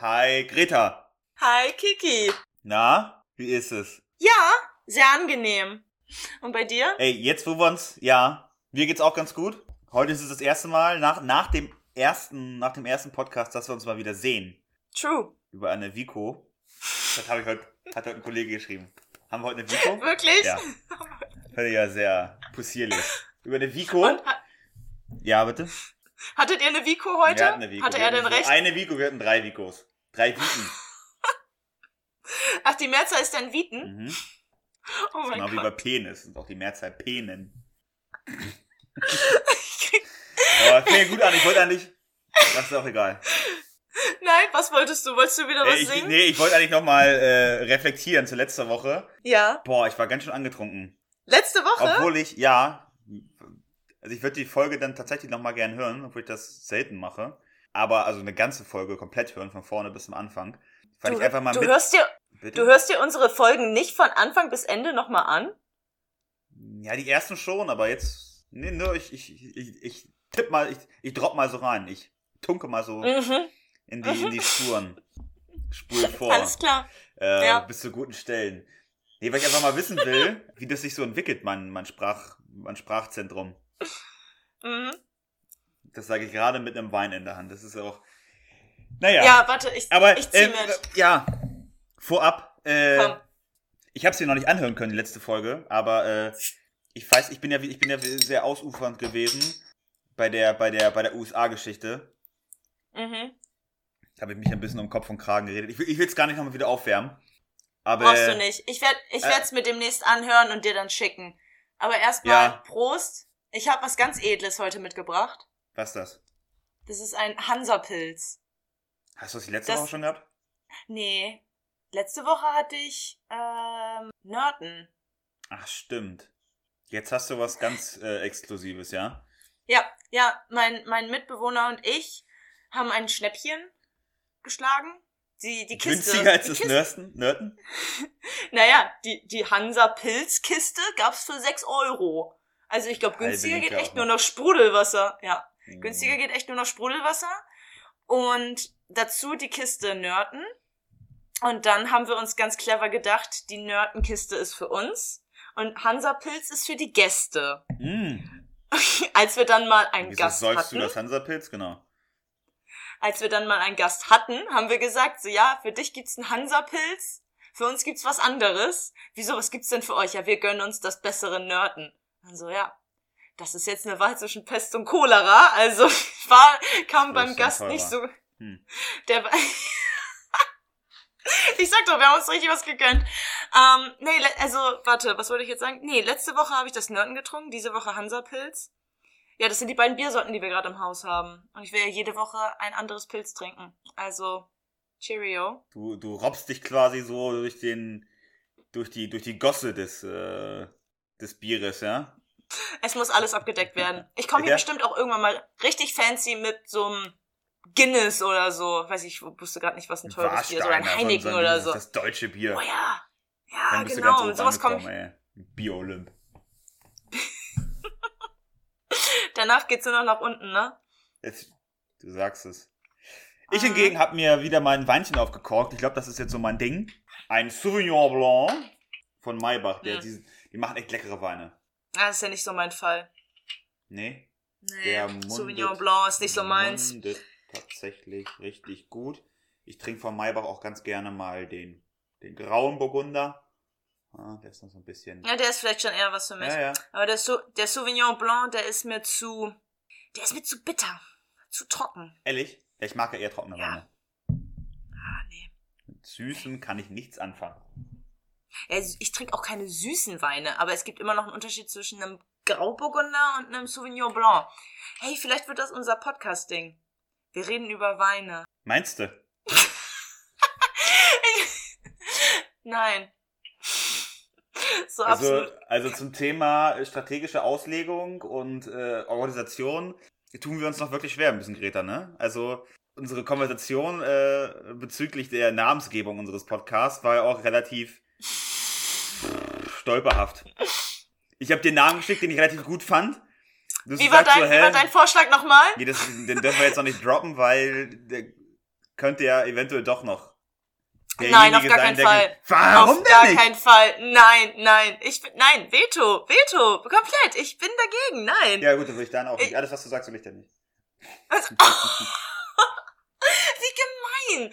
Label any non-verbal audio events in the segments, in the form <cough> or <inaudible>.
Hi, Greta. Hi, Kiki. Na, wie ist es? Ja, sehr angenehm. Und bei dir? Ey, jetzt wo wir uns, ja, mir geht's auch ganz gut. Heute ist es das erste Mal nach, nach dem ersten, nach dem ersten Podcast, dass wir uns mal wieder sehen. True. Über eine Vico. Das habe ich heute, hat heute ein Kollege geschrieben. Haben wir heute eine Vico? Wirklich? Ja. <laughs> Ich ja sehr possierlich. Über eine Vico. Und ha Ja, bitte? Hattet ihr eine Vico heute? Wir hatten eine Vico. Hatte Wir er denn recht? Eine Vico, wir hatten drei Vicos. Drei Viken. <laughs> Ach, die Mehrzahl ist dann Viten? Mhm. Oh mein Genau wie bei Gott. Penis. Und auch die Mehrzahl Penen. <laughs> Aber fängt gut an. Ich wollte eigentlich. Das ist auch egal. Nein, was wolltest du? Wolltest du wieder was Äh, ich, singen? nee, ich wollte eigentlich nochmal äh, reflektieren zu letzter Woche. Ja. Boah, ich war ganz schön angetrunken. Letzte Woche? Obwohl ich, ja. Also ich würde die Folge dann tatsächlich nochmal gern hören, obwohl ich das selten mache. Aber also eine ganze Folge komplett hören, von vorne bis zum Anfang. Weil du, ich einfach mal du, mit. hörst dir, Bitte? du hörst dir unsere Folgen nicht von Anfang bis Ende nochmal an? Ja, die ersten schon, aber jetzt. Nee, nur ich, ich, ich, ich tipp mal, ich, ich drop mal so rein. Ich tunke mal so Mhm. in die, in die Spuren. Spul <laughs> vor. Alles klar. Äh, Ja. Bis zu guten Stellen. Nee, weil ich einfach mal wissen will, <laughs> wie das sich so entwickelt, mein, mein, Sprach, mein Sprachzentrum. Mhm. Das sage ich gerade mit einem Wein in der Hand. Das ist auch. Naja. Ja, warte, ich, aber ich zieh äh, mit. ja. Vorab, äh, Komm. ich habe sie noch nicht anhören können, die letzte Folge, aber äh, ich weiß, ich bin ja, ich bin ja sehr ausufernd gewesen bei der, bei der, bei der USA-Geschichte. Mhm. Da habe ich mich ein bisschen um Kopf und Kragen geredet. Ich will, ich will es gar nicht nochmal wieder aufwärmen. Aber Brauchst du nicht. Ich werde ich äh, werd's mir demnächst anhören und dir dann schicken. Aber erstmal Ja. Prost. Ich habe was ganz Edles heute mitgebracht. was ist das? Das ist ein Hansapilz. Hast du das die letzte Das- Woche schon gehabt? Nee. Letzte Woche hatte ich ähm, Nörten. Ach, stimmt. Jetzt hast du was ganz äh, Exklusives, ja? Ja, ja, mein, mein Mitbewohner und ich haben ein Schnäppchen geschlagen. Die, die Kiste. Günstiger als die das Nörsten? Nörten? <laughs> Naja, die, die Hansa-Pilz-Kiste gab's für 6 Euro. Also ich glaube, günstiger geht echt nur noch. Sprudelwasser. Ja, Mhm. günstiger geht echt nur noch Sprudelwasser. Und dazu die Kiste Nörten. Und dann haben wir uns ganz clever gedacht, die Nörtenkiste ist für uns. Und Hansa-Pilz ist für die Gäste. Mm. <laughs> Als wir dann mal einen Wieso Gast säufst hatten. du das Hansapilz? Genau. als wir dann mal einen Gast hatten, haben wir gesagt, so ja, für dich gibt's einen Hansapilz, für uns gibt's was anderes. Wieso, was gibt's denn für euch? Ja, wir gönnen uns das bessere Nörten. Dann so, ja, das ist jetzt eine Wahl zwischen Pest und Cholera, also <laughs> war, kam Das beim Gast nicht so, Hm. der war- <laughs> Ich sag doch, wir haben uns richtig was gegönnt. Ähm, nee, also, warte, was wollte ich jetzt sagen? Nee, letzte Woche habe ich das Nörten getrunken, diese Woche Hansapilz. Ja, das sind die beiden Biersorten, die wir gerade im Haus haben. Und ich will ja jede Woche ein anderes Pilz trinken. Also, Cheerio. Du, du robbst dich quasi so durch den, durch die, durch die Gosse des, äh, des Bieres, ja? Es muss alles abgedeckt werden. Ich komme hier Ja. bestimmt auch irgendwann mal richtig fancy mit so einem Guinness oder so. Weiß ich, wusste gerade nicht, was ein teures Bier ist. Oder ein Warsteiner, Heineken sondern oder so. Das deutsche Bier. Oh ja. Ja, genau. oben sowas ey. Bier-Olymp. <laughs> Danach geht's nur noch nach unten, ne? Jetzt, du sagst es. Ich Ah. hingegen habe mir wieder mein Weinchen aufgekorkt. Ich glaube, das ist jetzt so mein Ding. Ein Sauvignon Blanc von Maybach. Der, Hm. die, die machen echt leckere Weine. Ah, Das ist ja nicht so mein Fall. Nee? Nee, Der mundet- Sauvignon Blanc ist nicht so meins. mundet tatsächlich richtig gut. Ich trinke von Maybach auch ganz gerne mal den, den grauen Burgunder. Ah, der ist noch so ein bisschen. Ja, der ist vielleicht schon eher was für mich. Ja, ja. Aber der, Sau- der Sauvignon Blanc, der ist mir zu, der ist mir zu bitter. Zu trocken. Ehrlich? Ja, ich mag ja eher trockene Ja. Weine. Ah, nee. Mit Süßem kann ich nichts anfangen. Ja, ich trinke auch keine süßen Weine, aber es gibt immer noch einen Unterschied zwischen einem Grauburgunder und einem Sauvignon Blanc. Hey, vielleicht wird das unser Podcast-Ding. Wir reden über Weine. Meinst du? <laughs> Nein. So Also, absolut. also zum Thema strategische Auslegung und äh, Organisation tun wir uns noch wirklich schwer ein bisschen, Greta, ne? Also unsere Konversation äh, bezüglich der Namensgebung unseres Podcasts war ja auch relativ stolperhaft. Ich habe dir einen Namen geschickt, den ich relativ gut fand. Du Wie war, dein, so, wie war dein Vorschlag nochmal? Nee, das, den dürfen wir jetzt noch nicht droppen, weil der, könnte ja eventuell doch noch. Nein, auf gar keinen der Fall. ge- Warum Auf denn gar nicht? keinen Fall. Nein, nein. Ich bin, nein, Veto, Veto. Komplett. Ich bin dagegen. Nein. Ja gut, dann will ich dann auch nicht. Ich- Alles, was du sagst, will ich dann nicht. Was? <laughs> Wie gemein.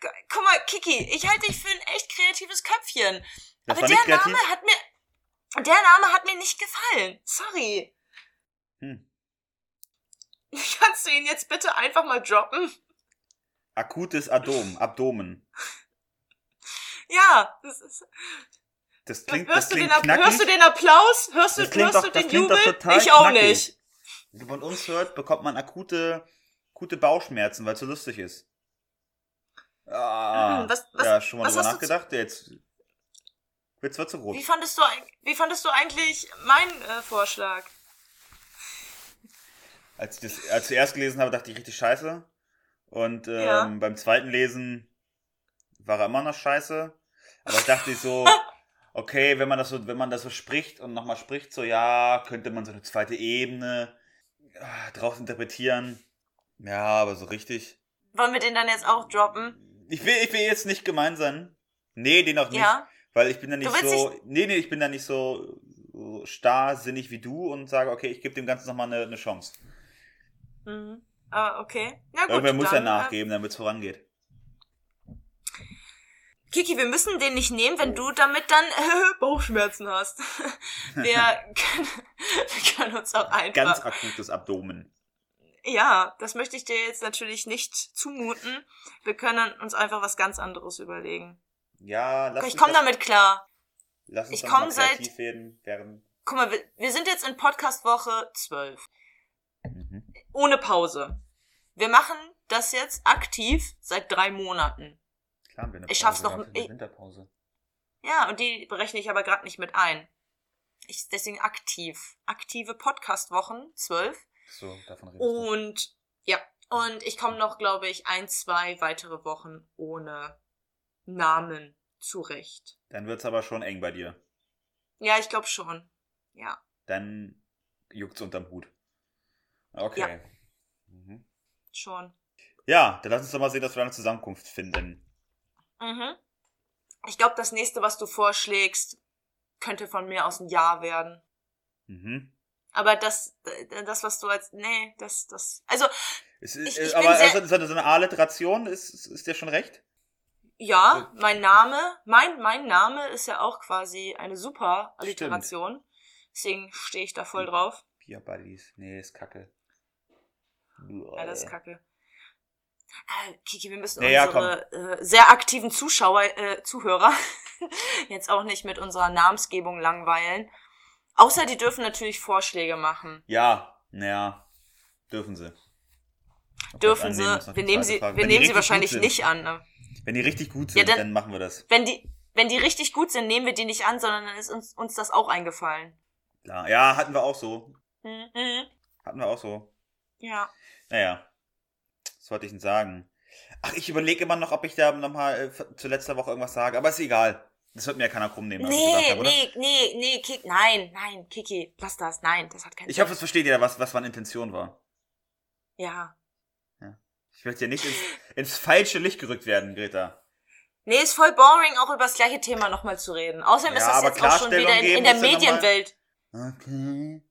Gu- Guck mal, Kiki, ich halte dich für ein echt kreatives Köpfchen. Das Aber der kreativ. Name hat mir, der Name hat mir nicht gefallen. Sorry. Hm. <laughs> Kannst du ihn jetzt bitte einfach mal droppen? Akutes Adom, Abdomen. <laughs> Ja, das ist, Das klingt, das hörst, du den, klingt App- knackig. hörst du den Applaus? Hörst du, Das hörst doch- du das den Jubel? Ich auch knackig. nicht. Wenn man uns hört, bekommt man akute, akute Bauchschmerzen, weil es so lustig ist. Ah, Hm, was- was- ja, schon mal drüber du zu- nachgedacht? Jetzt wird zu rot. Wie fandest du, wie fandest du eigentlich meinen äh, Vorschlag? Als ich das als ich zuerst gelesen habe, dachte ich richtig scheiße. Und ähm, Ja. beim zweiten Lesen war er immer noch scheiße. Aber ich dachte so, <laughs> okay, wenn man das so, wenn man das so spricht und nochmal spricht, so ja, könnte man so eine zweite Ebene ah, draus interpretieren. Ja, aber so richtig. Wollen wir den dann jetzt auch droppen? Ich will, ich will jetzt nicht gemein sein. Nee, den auch nicht. Ja? Weil ich bin da nicht so. Nee, nee, ich bin da nicht so, so starrsinnig wie du und sage, okay, ich gebe dem Ganzen nochmal eine, eine Chance. Mhm. Ah, okay. Na gut, Irgendwer muss ja dann, äh, nachgeben, damit es vorangeht. Kiki, wir müssen den nicht nehmen, wenn du damit dann äh, <laughs> Bauchschmerzen hast. <laughs> Wir können, wir können uns auch einfach. Ganz akutes Abdomen. ja, das möchte ich dir jetzt natürlich nicht zumuten. Wir können uns einfach was ganz anderes überlegen. Ja, lass ich komme damit klar. Lass uns ich doch komm mal seit- werden, während. Guck mal, wir, wir sind jetzt in Podcast-Woche 12. Mhm. Ohne Pause. Wir machen das jetzt aktiv seit drei Monaten. Klar, haben wir eine Ich schaff's Pause noch- ich- Winterpause. Ja, und die berechne ich aber gerade nicht mit ein. Ich deswegen aktiv. Aktive Podcast-Wochen, zwölf. So, davon redest du. Und ja, und ich komme noch, glaube ich, ein, zwei weitere Wochen ohne Namen zurecht. Dann wird's aber schon eng bei dir. Ja, ich glaube schon. Ja. Dann juckt's unterm Hut. Okay. Ja. Mhm. Schon. Ja, dann lass uns doch mal sehen, dass wir eine Zusammenkunft finden. Mhm. Ich glaube, das nächste, was du vorschlägst, könnte von mir aus ein Ja werden. Mhm. Aber das, äh, das, was du als, nee, das, das, also, Ist, Ich- äh, ich aber bin sehr- also, so eine- ist, ist, ist dir schon recht? Ja, mein Name, mein, mein Name ist ja auch quasi eine super Alliteration. Deswegen stehe ich da voll drauf. Pia Buddies. Nee, ist kacke. Ja, das ist kacke. Äh, Kiki, wir müssen Ja, ja, unsere äh, sehr aktiven Zuschauer, äh, Zuhörer <laughs> jetzt auch nicht mit unserer Namensgebung langweilen. Außer die dürfen natürlich Vorschläge machen. Ja, naja, dürfen sie. Dürfen sie. Wir nehmen sie, wir nehmen sie wahrscheinlich nicht an. Ne? Wenn die richtig gut Ja, sind, dann- dann machen wir das. Wenn die, wenn die richtig gut sind, nehmen wir die nicht an, sondern dann ist uns, uns das auch eingefallen. Klar. Ja, hatten wir auch so. Mhm. Hatten wir auch so. Ja. Naja. Was wollte ich denn sagen? Ach, ich überlege immer noch, ob ich da nochmal äh, zu letzter Woche irgendwas sage. Aber ist egal. Das wird mir ja keiner krumm nehmen, ich Nee, habe, nee, nee, nee, Kiki, nein, nein, Kiki, lass das, nein, das hat keinen Ich Sinn. hoffe, es versteht jeder, was, was meine Intention war. Ja. Ich möchte ja nicht ins, ins falsche Licht gerückt werden, Greta. Nee, ist voll boring, auch über das gleiche Thema nochmal zu reden. Außerdem Ja, ist das jetzt auch schon wieder in, in der Medienwelt. Okay.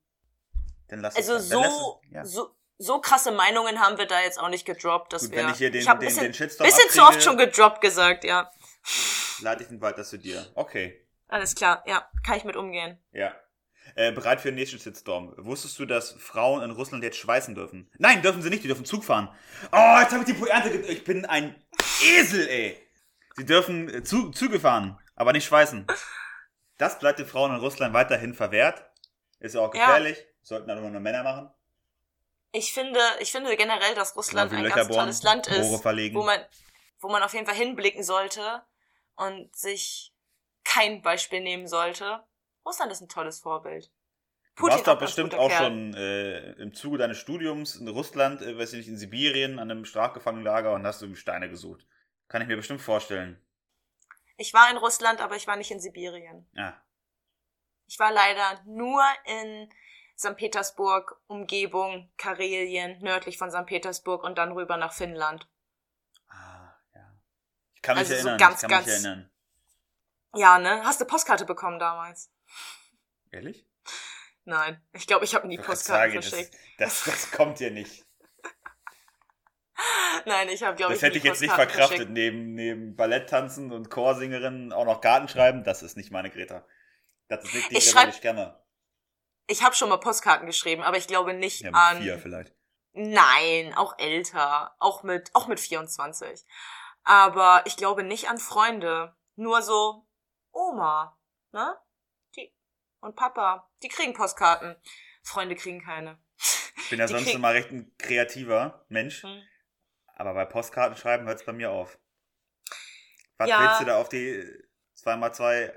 Dann lass Also es. Dann lass so, es. Ja. so, so krasse Meinungen haben wir da jetzt auch nicht gedroppt, dass Gut, wir. wenn ich hier den, hab den, bisschen, den Shitstorm bisschen zu abkriege, oft schon gedroppt gesagt, ja. lade ich den weiter zu dir. Okay. Alles klar, ja, kann ich mit umgehen. Ja. Äh, bereit für den nächsten Shitstorm. Wusstest du, dass Frauen in Russland jetzt schweißen dürfen? Nein, dürfen sie nicht, die dürfen Zug fahren. Oh, jetzt habe ich die Pointe. Ich bin ein Esel, ey. Sie dürfen äh, Zu Züge fahren, aber nicht schweißen. Das bleibt den Frauen in Russland weiterhin verwehrt. Ist ja auch Ja. gefährlich. Sollten dann immer nur Männer machen. Ich finde, ich finde generell, dass Russland ein Löcher ganz bohren, tolles Land ist, verlegen. wo man, wo man auf jeden Fall hinblicken sollte und sich kein Beispiel nehmen sollte. Russland ist ein tolles Vorbild. Du warst doch bestimmt auch Kerl. schon äh, im Zuge deines Studiums in Russland, äh, weiß ich nicht, in Sibirien, an einem Strafgefangenenlager und hast du Steine gesucht. Kann ich mir bestimmt vorstellen. Ich war in Russland, aber ich war nicht in Sibirien. Ja. Ich war leider nur in St. Petersburg, Umgebung, Karelien, nördlich von St. Petersburg und dann rüber nach Finnland. Kann mich Also so erinnern. ganz, ich kann ganz- mich erinnern. Ja, ne? Hast du Postkarte bekommen damals? Ehrlich? Nein, ich glaube, ich habe nie Postkarten sagen, das, verschickt. das, das kommt dir nicht. <laughs> Nein, ich habe, glaube ich, Das hätte ich jetzt nicht verkraftet. verschickt. Neben, neben Balletttanzen und Chorsingerin auch noch Karten schreiben, das ist nicht meine Greta. Das ist nicht die Ich Greta, die ich kenne. Ich habe schon mal Postkarten geschrieben, aber ich glaube nicht Ja, an. mit vier vielleicht. Nein, auch älter, auch mit, auch mit 24. Aber ich glaube nicht an Freunde. Nur so Oma, ne? Und Papa, die kriegen Postkarten. Freunde kriegen keine. Ich bin ja <laughs> Die sonst krieg- immer recht ein kreativer Mensch, Hm. aber bei Postkarten schreiben hört es bei mir auf. Was Ja. willst du da auf die 2x2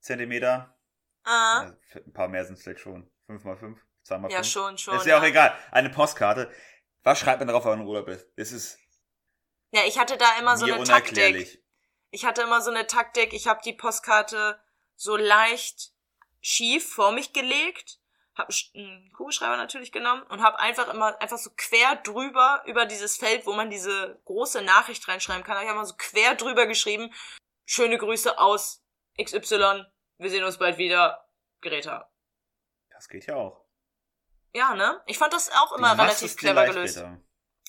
Zentimeter? Ah, Ja, ein paar mehr sind es vielleicht schon. 5x5, 2x5. ja, schon, schon. ist ja auch ja. egal. Eine Postkarte. Was schreibt man drauf, wenn man Urlaub ist? Es ist ja, ich hatte da immer so eine Taktik. Ich hatte immer so eine Taktik, ich habe die Postkarte so leicht schief vor mich gelegt, habe einen Kugelschreiber natürlich genommen und habe einfach immer einfach so quer drüber über dieses Feld, wo man diese große Nachricht reinschreiben kann, habe ich einfach so quer drüber geschrieben, schöne Grüße aus XY, wir sehen uns bald wieder, Greta. Das geht ja auch. Ja, ne? Ich fand das auch immer Du relativ clever gelöst.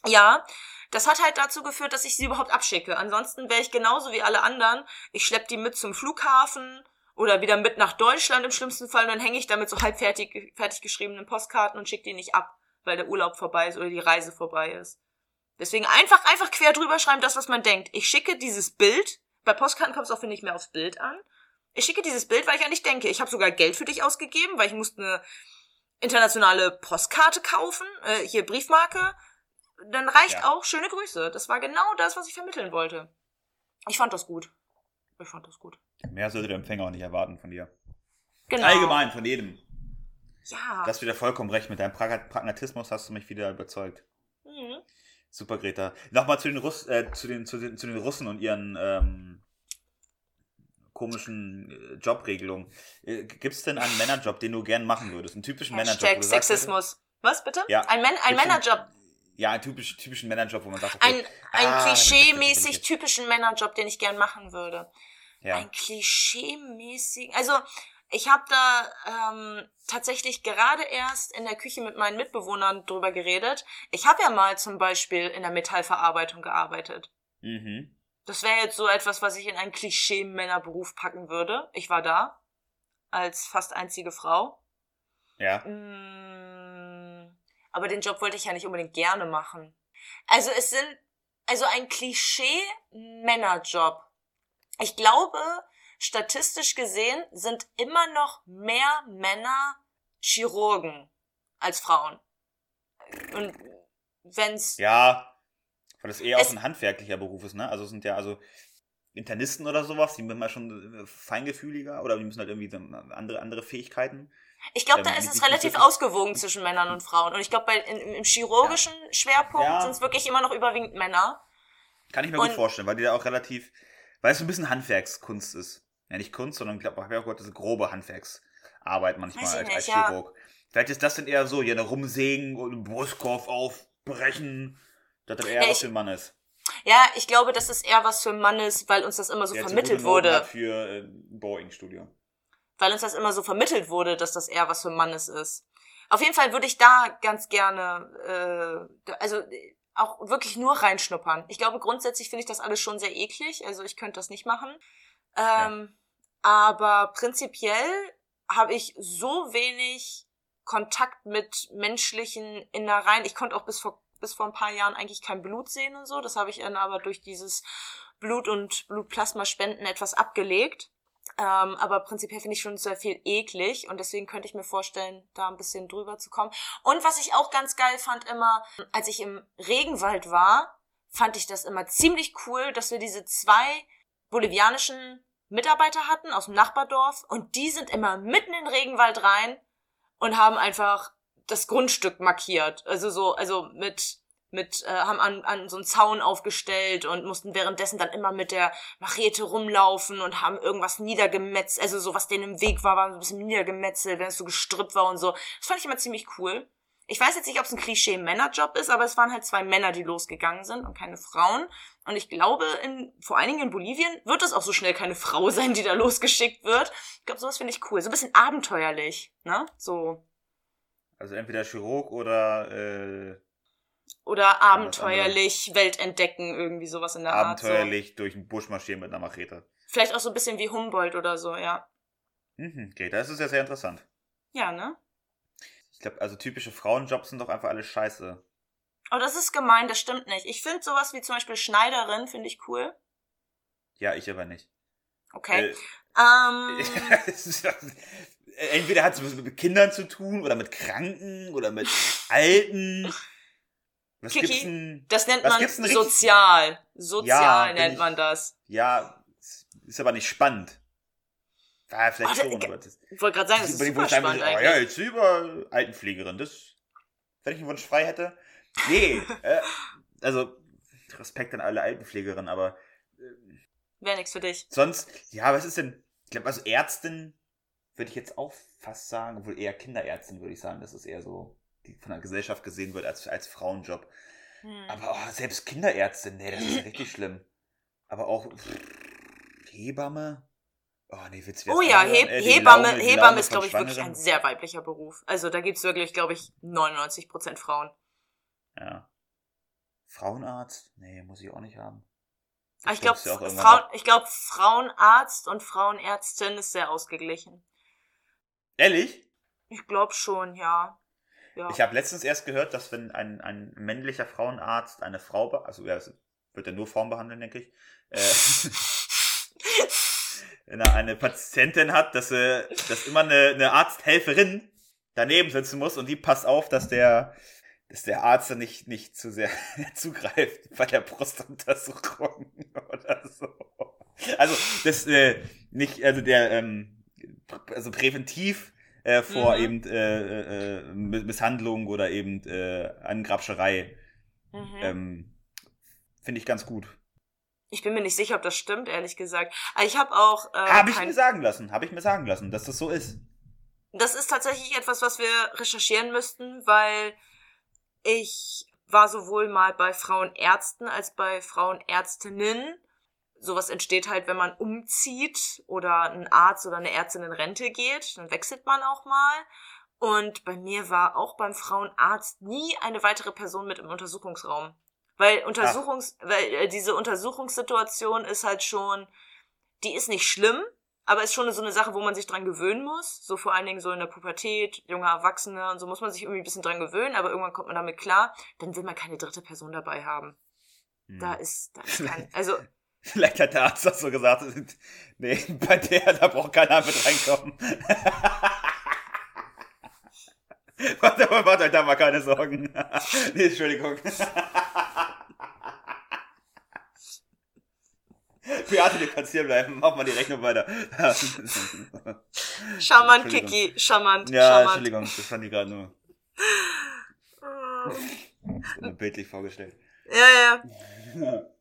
Ja, das hat halt dazu geführt, dass ich sie überhaupt abschicke. Ansonsten wäre ich genauso wie alle anderen. Ich schlepp die mit zum Flughafen oder wieder mit nach Deutschland im schlimmsten Fall und dann hänge ich damit so halb fertig, fertig geschriebenen Postkarten und schicke die nicht ab, weil der Urlaub vorbei ist oder die Reise vorbei ist. Deswegen einfach, einfach quer drüber schreiben, das, was man denkt. Ich schicke dieses Bild. Bei Postkarten kommt es auch, finde ich, mehr aufs Bild an. Ich schicke dieses Bild, weil ich eigentlich denke, ich habe sogar Geld für dich ausgegeben, weil ich musste eine internationale Postkarte kaufen, äh, hier Briefmarke. Dann reicht Ja. auch schöne Grüße. Das war genau das, was ich vermitteln wollte. Ich fand das gut. Ich fand das gut. Mehr sollte der Empfänger auch nicht erwarten von dir. Genau. Allgemein, von jedem. Ja. Du hast wieder vollkommen recht. Mit deinem Prag- Pragmatismus hast du mich wieder überzeugt. mhm. Super, Greta. Nochmal zu den, Russ äh, zu, den, zu, den, zu den Russen und ihren ähm, komischen äh, Jobregelungen. Äh, Gibt es denn einen Männerjob, den du gern machen würdest? Einen typischen Männerjob? Hashtag sagst, Sexismus. Was bitte? Ja. Ein, Män ein Männerjob. Ja, einen typisch, typischen Männerjob, wo man sagt, okay, Ein, ein ah, klischee-mäßig typischen Männerjob, den ich gern machen würde. Ja. Ein klischee-mäßig. Also, ich habe da ähm, tatsächlich gerade erst in der Küche mit meinen Mitbewohnern drüber geredet. Ich habe ja mal zum Beispiel in der Metallverarbeitung gearbeitet. Mhm. Das wäre jetzt so etwas, was ich in einen Klischee-Männerberuf packen würde. Ich war da als fast einzige Frau. Ja. Mm, Aber den Job wollte ich ja nicht unbedingt gerne machen. Also es sind, also ein Klischee-Männerjob. Ich glaube, statistisch gesehen sind immer noch mehr Männer Chirurgen als Frauen. Und wenn's, Ja, weil das eher auch ein handwerklicher Beruf ist, ne? Also es sind ja also Internisten oder sowas, die sind mal schon äh, feingefühliger oder die müssen halt irgendwie so andere, andere Fähigkeiten. Ich glaube, ähm, da ist nicht- es relativ ausgewogen zwischen Männern und Frauen. Und ich glaube, im chirurgischen Schwerpunkt Ja. sind es wirklich immer noch überwiegend Männer. Kann ich mir Und- gut vorstellen, weil die da auch relativ, weil es so ein bisschen Handwerkskunst ist. Ja, nicht Kunst, sondern ich glaube, ich habe ja auch gehört, das ist grobe Handwerksarbeit manchmal als, nicht, als ja. Chirurg. Vielleicht ist das dann eher so, hier eine rumsägen und einen Brustkorb aufbrechen, dass das eher Ja, was für ein Mann ist. Ja, ich glaube, dass es eher was für ein Mann ist, weil uns das immer so Der vermittelt wurde. Hat für äh, ein Boeing-Studio. Weil uns das immer so vermittelt wurde, dass das eher was für Mannes ist. Auf jeden Fall würde ich da ganz gerne, äh, also äh, auch wirklich nur reinschnuppern. Ich glaube, grundsätzlich finde ich das alles schon sehr eklig, also ich könnte das nicht machen. Ähm, Aber prinzipiell habe ich so wenig Kontakt mit menschlichen Innereien. Ich konnte auch bis vor, bis vor ein paar Jahren eigentlich kein Blut sehen und so. Das habe ich dann aber durch dieses Blut- und Blutplasmaspenden etwas abgelegt. Ähm, aber prinzipiell finde ich schon sehr viel eklig und deswegen könnte ich mir vorstellen, da ein bisschen drüber zu kommen. Und was ich auch ganz geil fand immer, als ich im Regenwald war, fand ich das immer ziemlich cool, dass wir diese zwei bolivianischen Mitarbeiter hatten aus dem Nachbardorf und die sind immer mitten in den Regenwald rein und haben einfach das Grundstück markiert. Also so, also mit mit, äh, haben an, an so einen Zaun aufgestellt und mussten währenddessen dann immer mit der Machete rumlaufen und haben irgendwas niedergemetzelt, also so was denen im Weg war, war so ein bisschen niedergemetzelt, wenn es so gestrippt war und so. Das fand ich immer ziemlich cool. ich weiß jetzt nicht, ob es ein Klischee-Männerjob ist, aber es waren halt zwei Männer, die losgegangen sind und keine Frauen. Und ich glaube, in, vor allen Dingen in Bolivien wird es auch so schnell keine Frau sein, die da losgeschickt wird. Ich glaube, sowas finde ich cool. So ein bisschen abenteuerlich, ne? So. Also entweder Chirurg oder äh, oder abenteuerlich Welt entdecken, irgendwie sowas in der abenteuerlich Art. Abenteuerlich durch den Busch marschieren mit einer Machete. Vielleicht auch so ein bisschen wie Humboldt oder so, ja. Mhm, okay, das ist ja sehr interessant. Ja, ne? Ich glaube, also typische Frauenjobs sind doch einfach alles scheiße. Oh, das ist gemein, das stimmt nicht. Ich finde sowas wie zum Beispiel Schneiderin, finde ich cool. Ja, ich aber nicht. Okay. Äh, ähm. <laughs> Entweder hat es mit Kindern zu tun oder mit Kranken oder mit Alten. <laughs> Was Kiki, denn, das nennt man sozial. Sozial ja, nennt ich, man das. Ja, ist aber nicht spannend. Ja, vielleicht oh, schon, aber das, Ich wollte gerade sagen, das ist super spannend oh, ja, jetzt über Altenpflegerin, das, wenn ich einen Wunsch frei hätte. Nee, <laughs> äh, also, Respekt an alle Altenpflegerinnen, aber. Äh, Wäre nichts für dich. Sonst, ja, was ist denn, ich glaube, also Ärztin würde ich jetzt auch fast sagen, obwohl eher Kinderärztin würde ich sagen, das ist eher so, von der Gesellschaft gesehen wird als, als Frauenjob. Hm. Aber oh, selbst Kinderärztin, nee, das ist richtig schlimm. Aber auch pff, Hebamme. Oh, nee, Witz, oh ja, He äh, Hebamme, Laune, Hebamme ist, glaube ich, wirklich ein sehr weiblicher Beruf. Also da gibt es wirklich, glaube ich, 99% Frauen. Ja. Frauenarzt? Nee, muss ich auch nicht haben. Ich, ich glaube, Frauen, ich glaub, Frauenarzt und Frauenärztin ist sehr ausgeglichen. Ehrlich? Ich glaube schon, ja. Ja. Ich habe letztens erst gehört, dass wenn ein, ein männlicher Frauenarzt eine Frau, also ja, wird er nur Frauen behandeln, denke ich, äh, <laughs> wenn er eine Patientin hat, dass, äh, dass immer eine, eine Arzthelferin daneben sitzen muss und die passt auf, dass der dass der Arzt da nicht, nicht zu sehr <laughs> zugreift bei der Brustuntersuchung <laughs> oder so. Also, das, äh, nicht, also der, ähm, also präventiv äh, vor mhm. eben äh, äh, Misshandlung oder eben äh, Angrabscherei. Mhm. Ähm, Finde ich ganz gut. Ich bin mir nicht sicher, ob das stimmt, ehrlich gesagt. Aber ich habe auch. Äh, habe ich mir sagen lassen, habe ich mir sagen lassen, dass das so ist. Das ist tatsächlich etwas, was wir recherchieren müssten, weil ich war sowohl mal bei Frauenärzten als bei Frauenärztinnen. Sowas entsteht halt, wenn man umzieht oder ein Arzt oder eine Ärztin in Rente geht. Dann wechselt man auch mal. Und bei mir war auch beim Frauenarzt nie eine weitere Person mit im Untersuchungsraum. Weil Untersuchungs, Ach. weil äh, diese Untersuchungssituation ist halt schon, die ist nicht schlimm, aber ist schon so eine Sache, wo man sich dran gewöhnen muss. So vor allen Dingen so in der Pubertät, junge Erwachsene und so muss man sich irgendwie ein bisschen dran gewöhnen, aber irgendwann kommt man damit klar. Dann will man keine dritte Person dabei haben. Hm. Da ist, da ist kein, also. <laughs> Vielleicht hat der Arzt das so gesagt. <laughs> Nee, bei der, da braucht keiner mit reinkommen. <laughs> warte, warte, da mal keine Sorgen. <laughs> nee, Entschuldigung. Beate, du kannst hier bleiben. Mach mal die Rechnung weiter. Charmant, Kiki. Charmant. Ja, charmant. Entschuldigung, das fand ich gerade nur. nur bildlich vorgestellt. Ja, ja.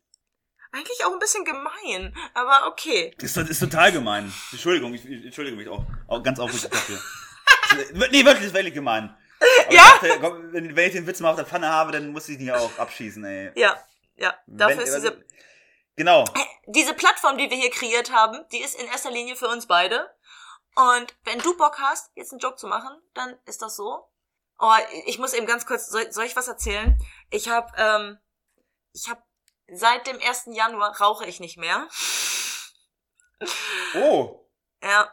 Eigentlich auch ein bisschen gemein, aber okay. Das ist, ist total gemein. Entschuldigung, ich, ich entschuldige mich auch, auch ganz aufrichtig dafür. <laughs> nee, wirklich, ist wirklich gemein. Aber ja? Dachte, komm, wenn, wenn, ich den Witz mal auf der Pfanne habe, dann muss ich ihn ja auch abschießen, ey. Ja, ja. Dafür wenn, ist diese also, Genau. Diese Plattform, die wir hier kreiert haben, die ist in erster Linie für uns beide. Und wenn du Bock hast, jetzt einen Joke zu machen, dann ist das so. Oh, ich muss eben ganz kurz, soll, soll ich was erzählen? Ich habe, ähm, ich habe seit dem 1. Januar rauche ich nicht mehr. Oh. Ja.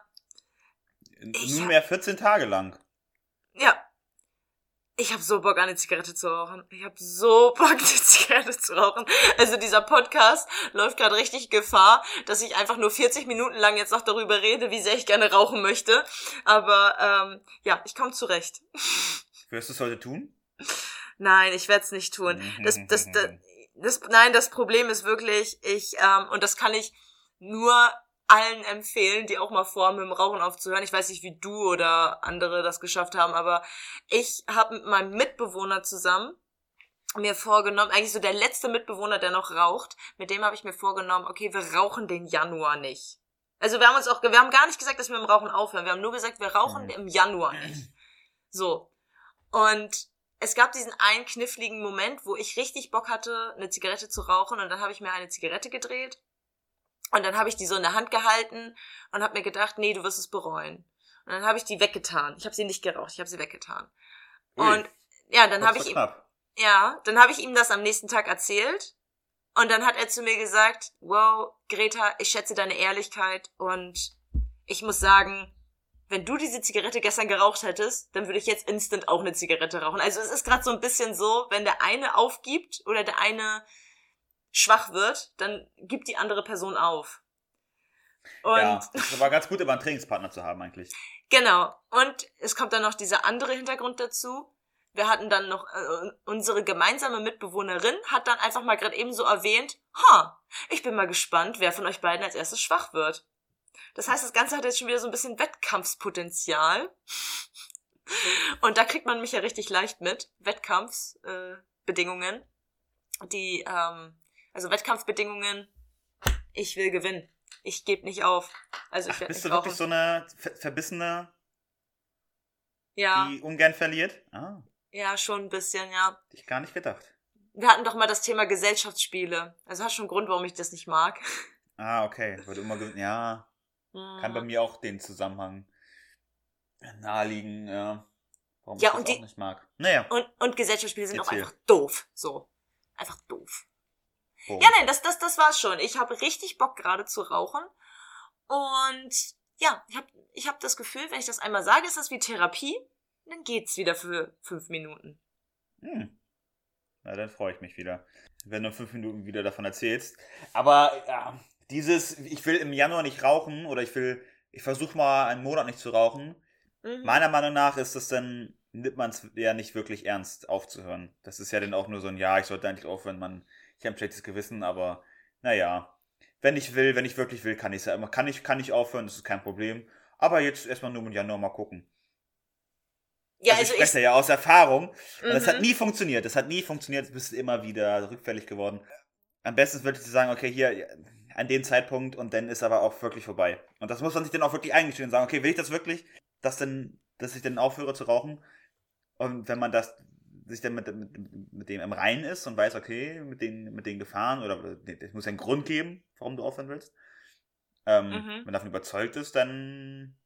Nunmehr 14 Tage lang. Ja. Ich habe so Bock, eine Zigarette zu rauchen. Ich habe so Bock, <laughs> eine Zigarette zu rauchen. Also dieser Podcast läuft gerade richtig Gefahr, dass ich einfach nur 40 Minuten lang jetzt noch darüber rede, wie sehr ich gerne rauchen möchte. Aber ähm, ja, ich komme zurecht. Wirst du es heute tun? Nein, ich werde es nicht tun. Das, das, das, <laughs> das, nein, das Problem ist wirklich, ich, ähm, und das kann ich nur allen empfehlen, die auch mal vorhaben, mit dem Rauchen aufzuhören. Ich weiß nicht, wie du oder andere das geschafft haben, aber ich habe mit meinem Mitbewohner zusammen mir vorgenommen, eigentlich so der letzte Mitbewohner, der noch raucht, mit dem habe ich mir vorgenommen, okay, wir rauchen den Januar nicht. Also wir haben uns auch, wir haben gar nicht gesagt, dass wir mit dem Rauchen aufhören. Wir haben nur gesagt, wir rauchen mhm. im Januar nicht. So. Und es gab diesen einen kniffligen Moment, wo ich richtig Bock hatte, eine Zigarette zu rauchen und dann habe ich mir eine Zigarette gedreht und dann habe ich die so in der Hand gehalten und habe mir gedacht, nee, du wirst es bereuen. Und dann habe ich die weggetan. Ich habe sie nicht geraucht, ich habe sie weggetan. Ui, und ja, dann habe ich ihm, knapp. ja, dann habe ich ihm das am nächsten Tag erzählt und dann hat er zu mir gesagt, wow, Greta, ich schätze deine Ehrlichkeit und ich muss sagen, wenn du diese Zigarette gestern geraucht hättest, dann würde ich jetzt instant auch eine Zigarette rauchen. Also es ist gerade so ein bisschen so, wenn der eine aufgibt oder der eine schwach wird, dann gibt die andere Person auf. Und ja, das war ganz gut, immer einen Trainingspartner zu haben eigentlich. Genau. Und es kommt dann noch dieser andere Hintergrund dazu. Wir hatten dann noch äh, unsere gemeinsame Mitbewohnerin hat dann einfach mal gerade eben so erwähnt, ha, ich bin mal gespannt, wer von euch beiden als erstes schwach wird. Das heißt, das Ganze hat jetzt schon wieder so ein bisschen Wettkampfspotenzial. Und da kriegt man mich ja richtig leicht mit. Wettkampfsbedingungen. Äh, die, ähm, also Wettkampfbedingungen, ich will gewinnen. Ich gebe nicht auf. Also ich Ach, bist du wirklich rauchen. so eine ver verbissene, ja, die ungern verliert? Ah, ja, schon ein bisschen, ja. hätte ich gar nicht gedacht. Wir hatten doch mal das Thema Gesellschaftsspiele. Also hast schon einen Grund, warum ich das nicht mag. Ah, okay. Würde immer gewin- ja, kann bei Hm. mir auch den Zusammenhang naheliegen, ja. Warum Ja, ich das und auch die- nicht mag. Naja. Und, und Gesellschaftsspiele sind auch Erzähl. einfach doof. So. Einfach doof. Boom. Ja, nein, das, das, das war's schon. Ich habe richtig Bock gerade zu rauchen. Und ja, ich habe ich hab das Gefühl, wenn ich das einmal sage, ist das wie Therapie. Dann geht's wieder für fünf Minuten. Hm. Na, dann freue ich mich wieder, wenn du in fünf Minuten wieder davon erzählst. Aber ja, dieses, ich will im Januar nicht rauchen oder ich will, ich versuche mal einen Monat nicht zu rauchen. Mhm. Meiner Meinung nach ist es dann, nimmt man es ja nicht wirklich ernst aufzuhören. Das ist ja dann auch nur so ein Ja, ich sollte eigentlich aufhören, man, ich habe ein schlechtes Gewissen, aber naja, wenn ich will, wenn ich wirklich will, kann ich es ja immer, kann ich, kann ich aufhören, das ist kein Problem. Aber jetzt erstmal nur im Januar mal gucken. ja, also, also ich ich. spreche ja aus Erfahrung. Und das hat Mhm. nie funktioniert. Das hat nie funktioniert. Du bist immer wieder rückfällig geworden. Am besten würde ich sagen, okay, hier an dem Zeitpunkt und dann ist aber auch wirklich vorbei. Und das muss man sich dann auch wirklich eingestehen und sagen, okay, will ich das wirklich, dass denn, dass ich dann aufhöre zu rauchen? Und wenn man das sich dann mit, mit, mit dem im Reinen ist und weiß, okay, mit den, mit den Gefahren oder es muss ja einen Grund geben, warum du aufhören willst. Ähm, Mhm. Wenn man davon überzeugt ist, dann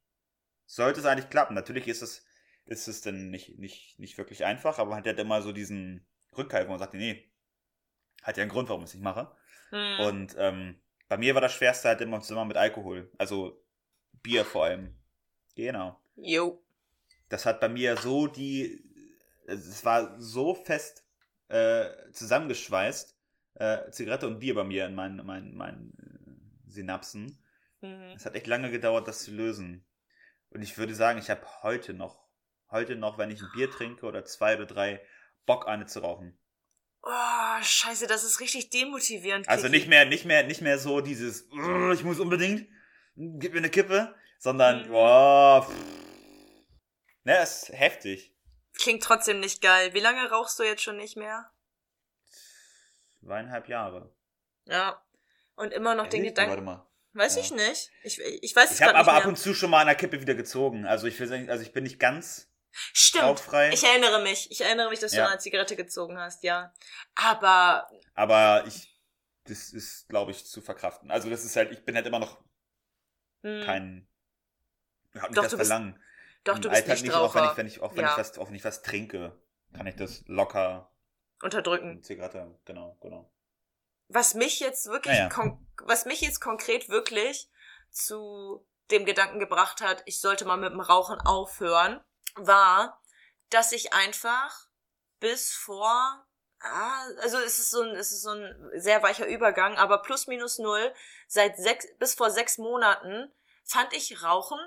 sollte es eigentlich klappen. Natürlich ist es, ist es dann nicht, nicht, nicht wirklich einfach, aber man hat ja immer so diesen Rückhalt, wo man sagt, nee, hat ja einen Grund, warum ich es nicht mache. Hm. Und ähm, bei mir war das Schwerste halt immer im Zimmer mit Alkohol. Also Bier vor allem. Genau. Jo. Das hat bei mir so die. Es war so fest äh, zusammengeschweißt. Äh, Zigarette und Bier bei mir in meinen, meinen, meinen äh, Synapsen. Mhm. Es hat echt lange gedauert, das zu lösen. Und ich würde sagen, ich habe heute noch, heute noch, wenn ich ein Bier trinke oder zwei oder drei, Bock eine zu rauchen. Oh, scheiße, das ist richtig demotivierend. Also Kiki. nicht mehr, nicht mehr, nicht mehr so dieses, "Ugh, ich muss unbedingt, gib mir eine Kippe, sondern, Mhm. boah, pff. ne, ist heftig. Klingt trotzdem nicht geil. Wie lange rauchst du jetzt schon nicht mehr? Zweieinhalb Jahre. Ja. Und immer noch den Echt? Warte Gedanken. mal. Weiß Ja. ich nicht. Ich, ich weiß es Ich habe aber ab und zu schon mal an der Kippe wieder gezogen. Also ich will sagen, also ich bin nicht ganz Stimmt. rauchfrei, Ich erinnere mich. Ich erinnere mich, dass du Ja. eine Zigarette gezogen hast, ja. Aber aber ich, das ist, glaube ich, zu verkraften. Also das ist halt, ich bin halt immer noch hm, kein, ich hab nicht Doch, das du Verlangen. doch, Im du bist Alltag nicht auch wenn ich, wenn ich, auch wenn Ja. ich was, auch wenn ich was trinke, kann ich das locker, Unterdrücken. Zigarette, genau, genau. Was mich jetzt wirklich, kon was mich jetzt konkret wirklich zu dem Gedanken gebracht hat, ich sollte mal mit dem Rauchen aufhören, war, dass ich einfach bis vor, ah, also es ist so ein, es ist so ein sehr weicher Übergang, aber plus minus null, seit sechs, bis vor sechs Monaten fand ich Rauchen,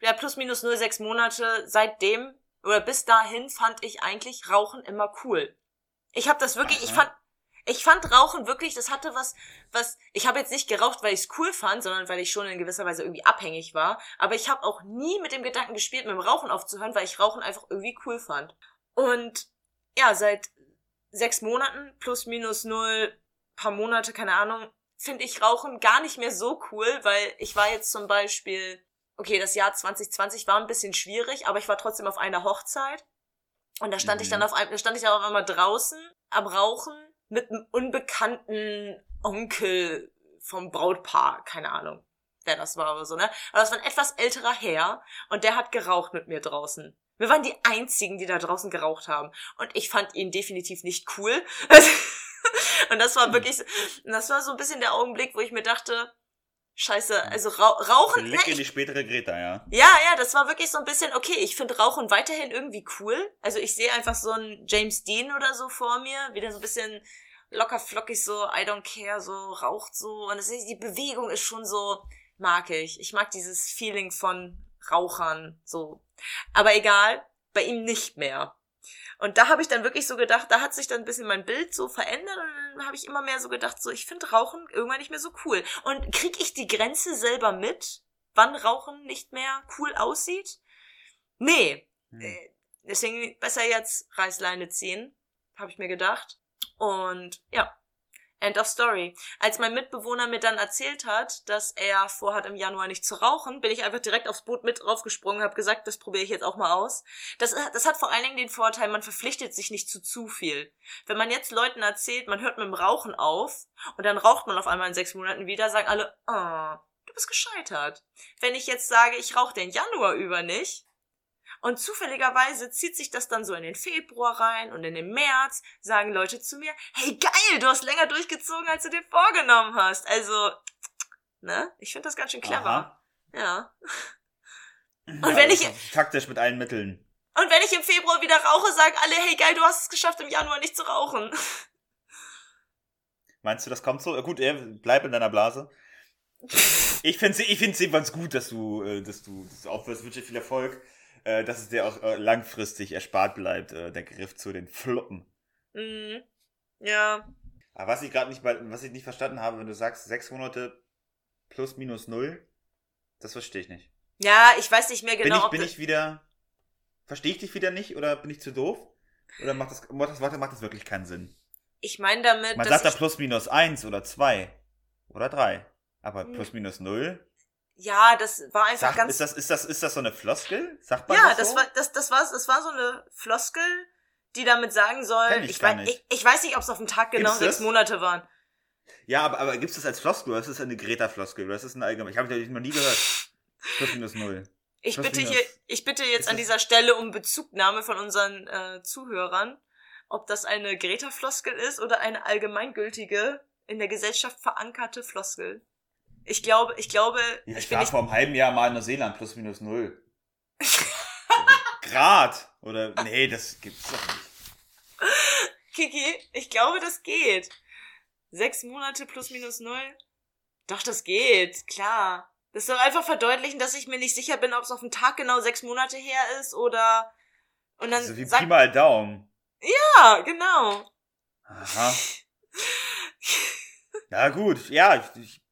ja, plus minus null, sechs Monate, seitdem, oder bis dahin fand ich eigentlich Rauchen immer cool. Ich habe das wirklich, ich Aha. fand, ich fand Rauchen wirklich, das hatte was, was, ich habe jetzt nicht geraucht, weil ich es cool fand, sondern weil ich schon in gewisser Weise irgendwie abhängig war. Aber ich habe auch nie mit dem Gedanken gespielt, mit dem Rauchen aufzuhören, weil ich Rauchen einfach irgendwie cool fand. Und ja, seit sechs Monaten, plus minus null, paar Monate, keine Ahnung, finde ich Rauchen gar nicht mehr so cool, weil ich war jetzt zum Beispiel, okay, das Jahr 2020 war ein bisschen schwierig, aber ich war trotzdem auf einer Hochzeit. Und da stand ich dann Mhm. auf da stand ich dann auf einmal draußen am Rauchen mit einem unbekannten Onkel vom Brautpaar, keine Ahnung, wer das war oder so, ne? Aber das war ein etwas älterer Herr und der hat geraucht mit mir draußen. Wir waren die einzigen, die da draußen geraucht haben. Und ich fand ihn definitiv nicht cool. <laughs> und das war wirklich, das war so ein bisschen der Augenblick, wo ich mir dachte, scheiße, also Rau Rauchen, Blick ne, in die spätere Greta, ja. ja, ja, das war wirklich so ein bisschen, okay, ich finde Rauchen weiterhin irgendwie cool. Also ich sehe einfach so einen James Dean oder so vor mir, wieder so ein bisschen locker flockig so, I don't care, so raucht so. Und es ist, die Bewegung ist schon so, mag ich. Ich mag dieses Feeling von Rauchern, so. Aber egal, bei ihm nicht mehr. Und da habe ich dann wirklich so gedacht, da hat sich dann ein bisschen mein Bild so verändert und dann habe ich immer mehr so gedacht, so ich finde Rauchen irgendwann nicht mehr so cool. Und krieg ich die Grenze selber mit, wann Rauchen nicht mehr cool aussieht? Nee. Hm. Äh, Deswegen besser jetzt Reißleine ziehen, habe ich mir gedacht. Und ja, end of story. Als mein Mitbewohner mir dann erzählt hat, dass er vorhat, im Januar nicht zu rauchen, bin ich einfach direkt aufs Boot mit draufgesprungen, habe gesagt, das probiere ich jetzt auch mal aus. Das, das hat vor allen Dingen den Vorteil, man verpflichtet sich nicht zu zu viel. Wenn man jetzt Leuten erzählt, man hört mit dem Rauchen auf und dann raucht man auf einmal in sechs Monaten wieder, sagen alle, ah, du bist gescheitert. Wenn ich jetzt sage, ich rauche den Januar über nicht, und zufälligerweise zieht sich das dann so in den Februar rein und in den März sagen Leute zu mir, hey geil, du hast länger durchgezogen, als du dir vorgenommen hast. Also, ne? Ich finde das ganz schön clever. Aha. Ja. Und wenn ich- Taktisch mit allen Mitteln. Und wenn ich im Februar wieder rauche, sagen alle, hey geil, du hast es geschafft, im Januar nicht zu rauchen. <laughs> Meinst du, das kommt so? Ja, Gut, bleib in deiner Blase. Ich finde ich find's jedenfalls gut, dass du, äh, dass du, dass du aufhörst, wünsche dir viel Erfolg, äh, dass es dir auch äh, langfristig erspart bleibt, äh, der Griff zu den Fluppen. Mhm. Ja. Aber was ich gerade nicht, was ich nicht verstanden habe, wenn du sagst, sechs Monate plus minus null, das verstehe ich nicht. Ja, ich weiß nicht mehr Bin genau, ich, ob bin ich wieder, verstehe ich dich wieder nicht oder bin ich zu doof? Oder macht das, macht das, macht das wirklich keinen Sinn? ich meine damit, Man dass sagt da ich, plus minus eins oder zwei oder drei. Aber Hm. plus minus null? Ja, das war einfach Sagt, ganz ist, das, ist, das, ist das so eine Floskel? Sagt man Ja, das, das so? war das das war das war so eine Floskel, die damit sagen soll, Kenn ich ich, gar weiß, nicht. ich, ich weiß nicht, ob es auf den Tag genau Gibt's sechs das? Monate waren. Ja, aber, aber gibt es das als Floskel oder ist das eine Greta-Floskel? Oder ist das eine allgemeine? Ich habe das noch nie gehört. Plus minus null. Ich Plus bitte minus. hier, ich bitte jetzt an das- dieser Stelle um Bezugnahme von unseren äh, Zuhörern, ob das eine Greta-Floskel ist oder eine allgemeingültige, in der Gesellschaft verankerte Floskel. Ich glaube, ich glaube, Ja, ich, ich war vor einem halben Jahr mal in Neuseeland, plus minus null. <laughs> Grad. Oder, nee, das gibt's doch nicht. Kiki, ich glaube, das geht. Sechs Monate plus minus null? Doch, das geht, klar. Das soll einfach verdeutlichen, dass ich mir nicht sicher bin, ob es auf den Tag genau sechs Monate her ist oder. Und dann So wie Pi sagt, mal Daumen. ja, genau. Aha. <laughs> Ja, gut. Ja, ich, ich,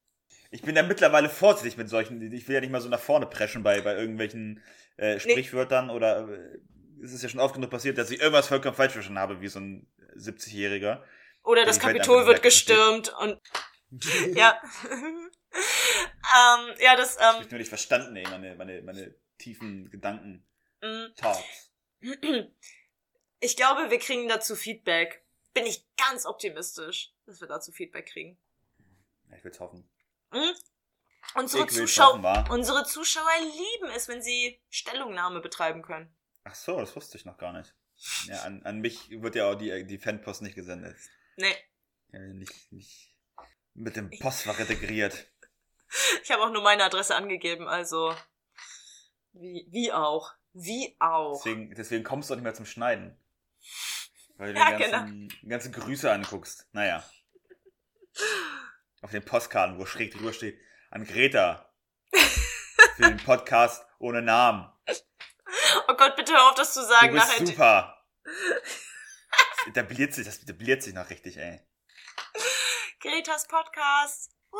ich bin da mittlerweile vorsichtig mit solchen. Ich will ja nicht mal so nach vorne preschen bei, bei irgendwelchen äh, Sprichwörtern oder äh, es ist ja schon oft genug passiert, dass ich irgendwas vollkommen falsch verstanden habe, wie so ein 70-Jähriger. Oder Ja, das Kapitol wird gestürmt und ja. <laughs> ähm, ja, das, Ich hab ähm, nur nicht verstanden, ey, meine, meine, meine tiefen Gedanken. mh. Talks. ich glaube, wir kriegen dazu Feedback. Bin ich ganz optimistisch, dass wir dazu Feedback kriegen. Ja, ich will's hoffen. Mhm. Unsere, Ich will's Zuschau hoffen, wa? unsere Zuschauer lieben es, wenn sie Stellungnahme betreiben können. Ach so, das wusste ich noch gar nicht. Ja, an, an mich wird ja auch die, die Fanpost nicht gesendet. Nee, Ja, nicht, nicht mit dem Postfach integriert. <laughs> ich habe auch nur meine Adresse angegeben, also wie, wie auch. Wie auch. Deswegen, deswegen kommst du auch nicht mehr zum Schneiden. Weil du Ja, die ganzen, die ganzen Grüße anguckst. Naja. <laughs> Auf den Postkarten, wo schräg drüber steht, an Greta. Für den Podcast ohne Namen. Oh Gott, bitte hör auf, das zu sagen. Du bist Nachher super. Das etabliert sich, das etabliert sich noch richtig, ey. Gretas Podcast. Woo.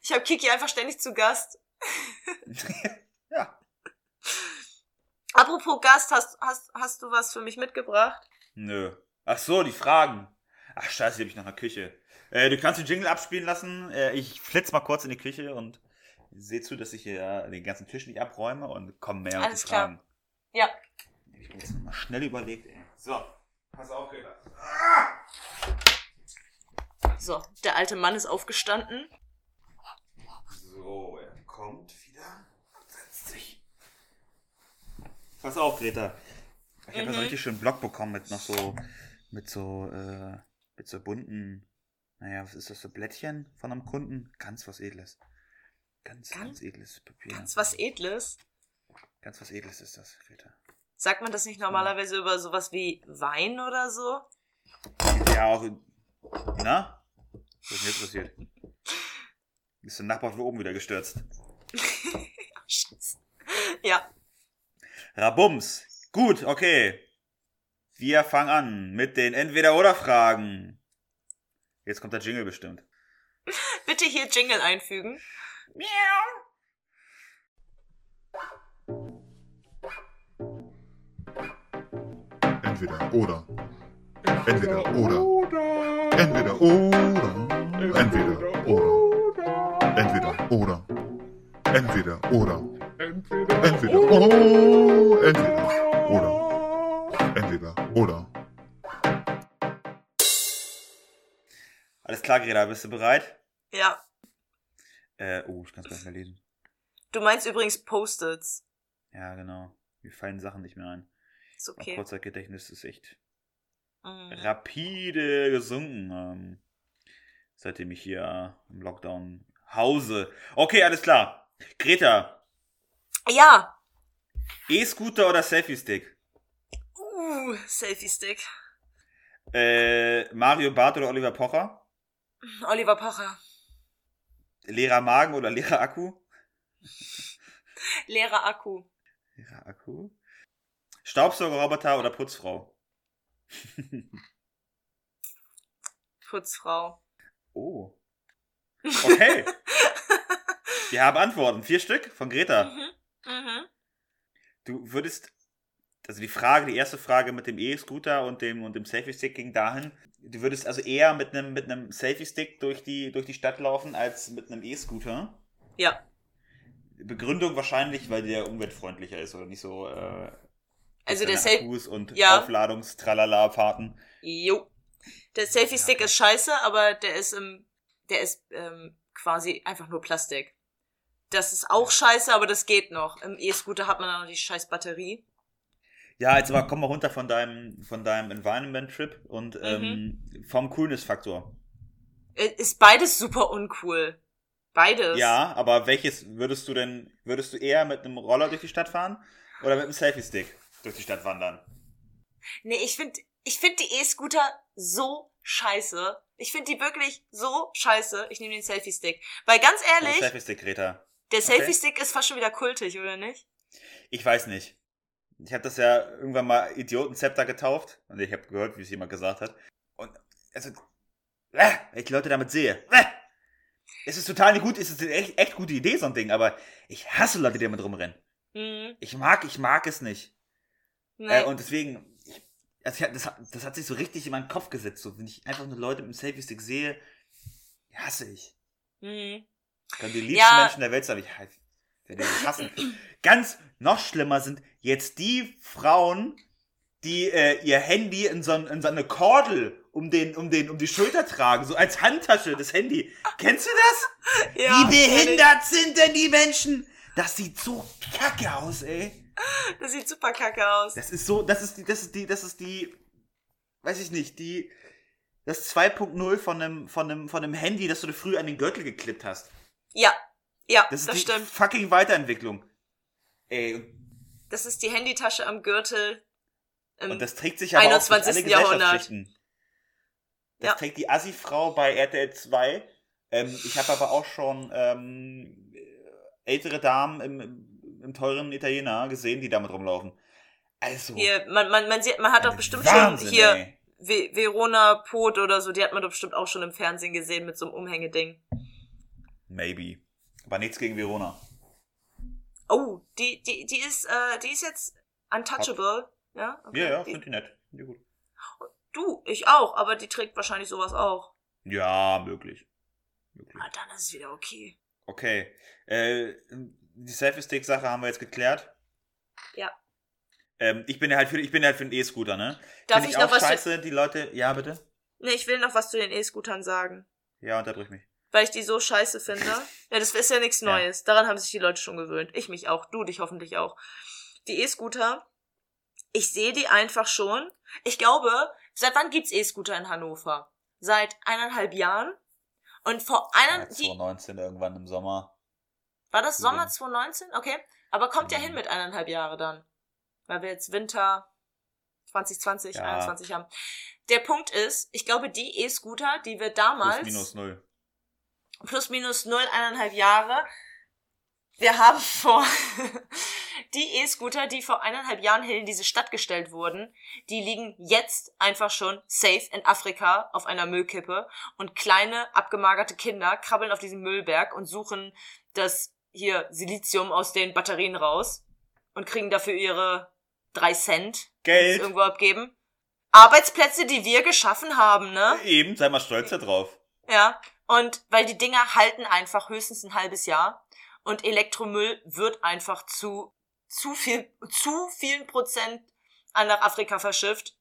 Ich habe Kiki einfach ständig zu Gast. <laughs> ja. Apropos Gast, hast, hast, hast du was für mich mitgebracht? Nö. Ach so, die Fragen. Ach scheiße, die hab ich noch in der Küche. Äh, du kannst den Jingle abspielen lassen. Äh, ich flitz mal kurz in die Küche und sehe zu, dass ich hier den ganzen Tisch nicht abräume und komm mehr Alles klar. Fragen. Ja. Ich hab jetzt mal schnell überlegt, ey. So, pass auf, Greta. So, der alte Mann ist aufgestanden. So, er kommt wieder und setzt sich. Pass auf, Greta. Ich habe Mhm. einen richtig schönen Blog bekommen mit noch so, mit so, äh, mit so bunten, naja, was ist das, so Blättchen von einem Kunden? Ganz was Edles. Ganz, ganz, Ganz- edles Papier. Ganz was Edles. Ganz was Edles ist das, Greta. Sagt man das nicht normalerweise über sowas wie Wein oder so? Ja, auch. Na? Was ist denn jetzt passiert? Ist der Nachbar von oben wieder gestürzt. <laughs> Scheiße. Ja. Rabums. Gut, okay. Wir fangen an mit den Entweder-Oder-Fragen. Jetzt kommt der Jingle bestimmt. Bitte hier Jingle einfügen. Miau. Entweder oder. Entweder oder. Entweder oder. Entweder oder. Entweder oder. Entweder oder. Entweder oder. Entweder oder. Oder. Alles klar, Greta, bist du bereit? Ja. Äh, oh, ich kann es gar nicht mehr lesen. Du meinst übrigens Post-its. Ja, genau. Mir fallen Sachen nicht mehr ein. Ist Mein okay. Kurzzeitgedächtnis ist echt Mhm. rapide gesunken, ähm, seitdem ich hier im Lockdown hause. Okay, alles klar. Greta, Ja. E-Scooter oder Selfie-Stick? Uh, Selfie-Stick. Äh, Mario Barth oder Oliver Pocher? Oliver Pocher. Leerer Magen oder leerer Akku? Leerer Akku. Leerer Akku? Staubsaugerroboter oder Putzfrau? Putzfrau. oh. Okay. <laughs> Wir haben Antworten. Vier Stück von Greta. Mhm. Mhm. Du würdest, also die Frage, die erste Frage mit dem E-Scooter und dem, und dem Selfie-Stick ging dahin, du würdest also eher mit einem, mit einem Selfie-Stick durch die, durch die Stadt laufen als mit einem E-Scooter. Ja. Begründung wahrscheinlich, weil der umweltfreundlicher ist oder nicht so, äh, Also der Selfie. Und Ja. Aufladungstralala-Fahrten. Jo. Der Selfie-Stick ist scheiße, aber der ist im, der ist ähm, quasi einfach nur Plastik. Das ist auch scheiße, aber das geht noch. Im E-Scooter hat man dann noch die scheiß Batterie. Ja, jetzt aber komm mal runter von deinem, von deinem Environment-Trip und Mhm. ähm, vom Coolness-Faktor. Äh, Ist beides super uncool. Beides. Ja, aber welches würdest du denn, würdest du eher mit einem Roller durch die Stadt fahren oder mit einem Selfie-Stick durch die Stadt wandern? Nee, ich find, ich find die E-Scooter so scheiße. Ich find die wirklich so scheiße. Ich nehme den Selfie-Stick. Weil ganz ehrlich, Selfie-Stick, Greta. der okay. Selfie-Stick ist fast schon wieder kultig, oder nicht? Ich weiß nicht. Ich habe das ja irgendwann mal Idiotenzepter getauft und ich habe gehört, wie es jemand gesagt hat. Und also, äh, wenn ich Leute damit sehe, äh, es ist total nicht gut, es ist eine echt, echt gute Idee, so ein Ding, aber ich hasse Leute, die damit rumrennen. Hm. Ich mag, ich mag es nicht. Äh, und deswegen, ich, also ich, das, hat- das hat sich so richtig in meinen Kopf gesetzt. So, wenn ich einfach nur Leute mit dem Selfie-Stick sehe, hasse ich. hm. Können die liebsten Ja. Menschen der Welt sein. Ich werde die hassen. Ganz noch schlimmer sind jetzt die Frauen, die äh, ihr Handy in so, in so eine Kordel um, den, um, den, um die Schulter tragen, so als Handtasche, das Handy. Kennst du das? <laughs> Ja, Wie behindert sind denn die Menschen? Das sieht so kacke aus, ey. Das sieht super kacke aus. Das ist so, das ist die, das ist die, das ist die, weiß ich nicht, die, das 2.0 von einem, von einem, von einem Handy, das du dir früher an den Gürtel geklippt hast. Ja, ja, Das das, ist die stimmt. fucking Weiterentwicklung. Ey, Das ist die Handytasche am Gürtel. Im, und das trägt sich aber auch durch 21. alle Jahrhundert. Gesellschaftsschichten. Das Ja. trägt die Assi-Frau bei RTL 2. Ähm, ich habe aber auch schon ähm, ältere Damen im, im, teuren Italiener gesehen, die damit rumlaufen. Also, hier, man, man, man, sieht, man hat doch bestimmt Wahnsinn, schon hier ey. Ve Verona Pot oder so, die hat man doch bestimmt auch schon im Fernsehen gesehen mit so einem Umhängeding. Maybe. Aber nichts gegen Verona. Oh, die, die, die ist, äh, die ist jetzt untouchable. Ja, okay. Ja, ja, finde ich nett. Find ich gut. Du, ich auch, aber die trägt wahrscheinlich sowas auch. Ja, möglich. möglich. Ah, dann ist es wieder okay. Okay. Äh, die Selfie-Stick-Sache haben wir jetzt geklärt. Ja. Ähm, ich bin ja halt für, ich bin ja halt für den E-Scooter, ne? Darf Find ich auch noch was zu- scheiße, die Leute, ja, bitte? Nee, ich will noch was zu den E-Scootern sagen. Ja, unterbrich mich. Weil ich die so scheiße finde. Ja, das ist ja nichts Ja. Neues. Daran haben sich die Leute schon gewöhnt. Ich mich auch. Du dich hoffentlich auch. Die E-Scooter, ich sehe die einfach schon. Ich glaube, seit wann gibt's E-Scooter in Hannover? Seit eineinhalb Jahren. Und vor einer, Ja, die, 2019 irgendwann im Sommer. war das Sommer Mhm. 2019? Okay. Aber kommt ja Mhm. hin mit eineinhalb Jahre dann. Weil wir jetzt Winter 2020, Ja. 21 haben. Der Punkt ist, ich glaube, die E-Scooter, die wir damals Plus minus null. Plus minus null, eineinhalb Jahre. Wir haben vor, <laughs> die E-Scooter, die vor eineinhalb Jahren hier in diese Stadt gestellt wurden, die liegen jetzt einfach schon safe in Afrika auf einer Müllkippe und kleine, abgemagerte Kinder krabbeln auf diesem Müllberg und suchen das hier Silizium aus den Batterien raus und kriegen dafür ihre drei Cent, Geld. irgendwo abgeben. Arbeitsplätze, die wir geschaffen haben, ne? Eben, sei mal stolz da drauf. Ja, und weil die Dinger halten einfach höchstens ein halbes Jahr und Elektromüll wird einfach zu zu viel zu vielen Prozent an nach Afrika verschifft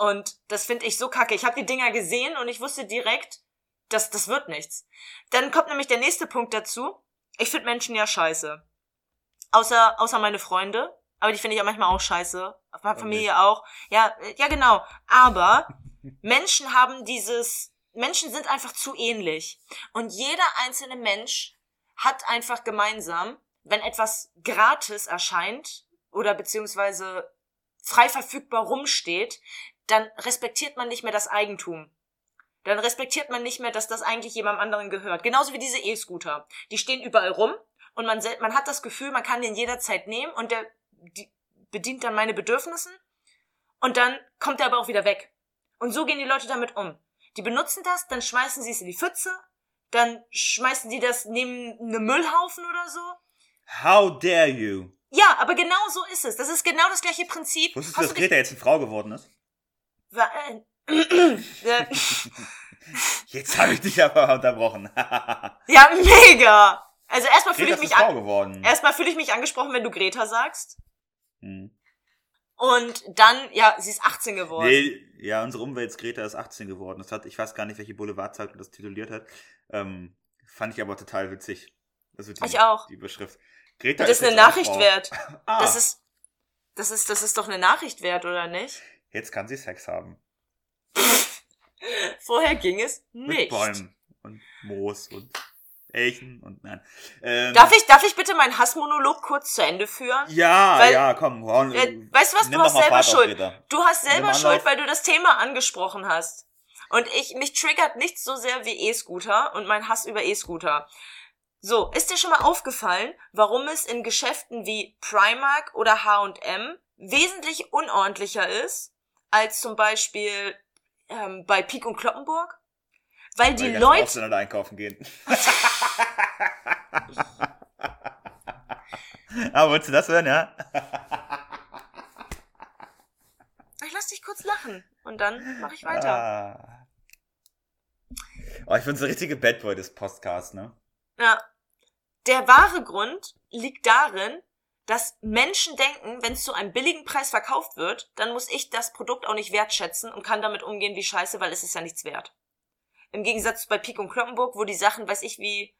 und das finde ich so kacke. Ich habe die Dinger gesehen und ich wusste direkt, dass das wird nichts. Dann kommt nämlich der nächste Punkt dazu. Ich finde Menschen ja scheiße. Außer außer meine Freunde, aber die finde ich auch manchmal auch scheiße. Meine Familie auch. Ja, äh, ja genau, aber <laughs> Menschen haben dieses Menschen sind einfach zu ähnlich. Und jeder einzelne Mensch hat einfach gemeinsam, wenn etwas gratis erscheint oder beziehungsweise frei verfügbar rumsteht, dann respektiert man nicht mehr das Eigentum. Dann respektiert man nicht mehr, dass das eigentlich jemandem anderen gehört. Genauso wie diese E-Scooter. Die stehen überall rum und man, man hat das Gefühl, man kann den jederzeit nehmen und der die bedient dann meine Bedürfnissen und dann kommt er aber auch wieder weg. Und so gehen die Leute damit um. Die benutzen das, dann schmeißen sie es in die Pfütze, dann schmeißen die das neben einen Müllhaufen oder so. How dare you? Ja, aber genau so ist es. Das ist genau das gleiche Prinzip. Wusstest du, dass Greta jetzt eine Frau geworden ist? Äh, ja, <laughs> Jetzt habe ich dich aber unterbrochen. <laughs> ja, mega. Also erstmal fühle ich mich an, geworden. erstmal fühle ich mich angesprochen, wenn du Greta sagst. Hm. Und dann, ja, sie ist 18 geworden. Nee, ja, unsere Umwelt Greta ist 18 geworden. Das hat, ich weiß gar nicht, welche Boulevardzeitung das tituliert hat. Ähm, fand ich aber total witzig. Also die, Ich auch. Die Überschrift. Greta das ist eine jetzt auch Nachricht Frau. wert. <laughs> Ah, Das ist, das ist, das ist doch eine Nachricht wert, oder nicht? jetzt kann sie Sex haben. <laughs> Vorher ging es Mit nicht. Bäumen und Moos und Elchen und nein. Ähm, Darf ich, darf ich bitte meinen Hassmonolog kurz zu Ende führen? Ja, Weil- ja, komm. Hau, Äh, weißt du was, du hast selber Fahrt Schuld. Du hast selber. Schuld, weil du das Thema angesprochen hast. Und ich, mich triggert nichts so sehr wie E-Scooter und mein Hass über E-Scooter. So, ist dir schon mal aufgefallen, warum es in Geschäften wie Primark oder H&M wesentlich unordentlicher ist, als zum Beispiel ähm, bei Pik und Kloppenburg? Weil die Weil ganzen Leute, einkaufen gehen. <laughs> <laughs> <laughs> Aber wolltest du das hören, ja? ich lass dich kurz lachen und dann mache ich weiter. Ah. Oh, ich bin so ein richtige Bad Boy des Podcasts, ne? Ja. Der wahre Grund liegt darin, dass Menschen denken, wenn es zu einem billigen Preis verkauft wird, dann muss ich das Produkt auch nicht wertschätzen und kann damit umgehen wie scheiße, weil es ist ja nichts wert. Im Gegensatz zu bei Pik und Kloppenburg, wo die Sachen, weiß ich wie,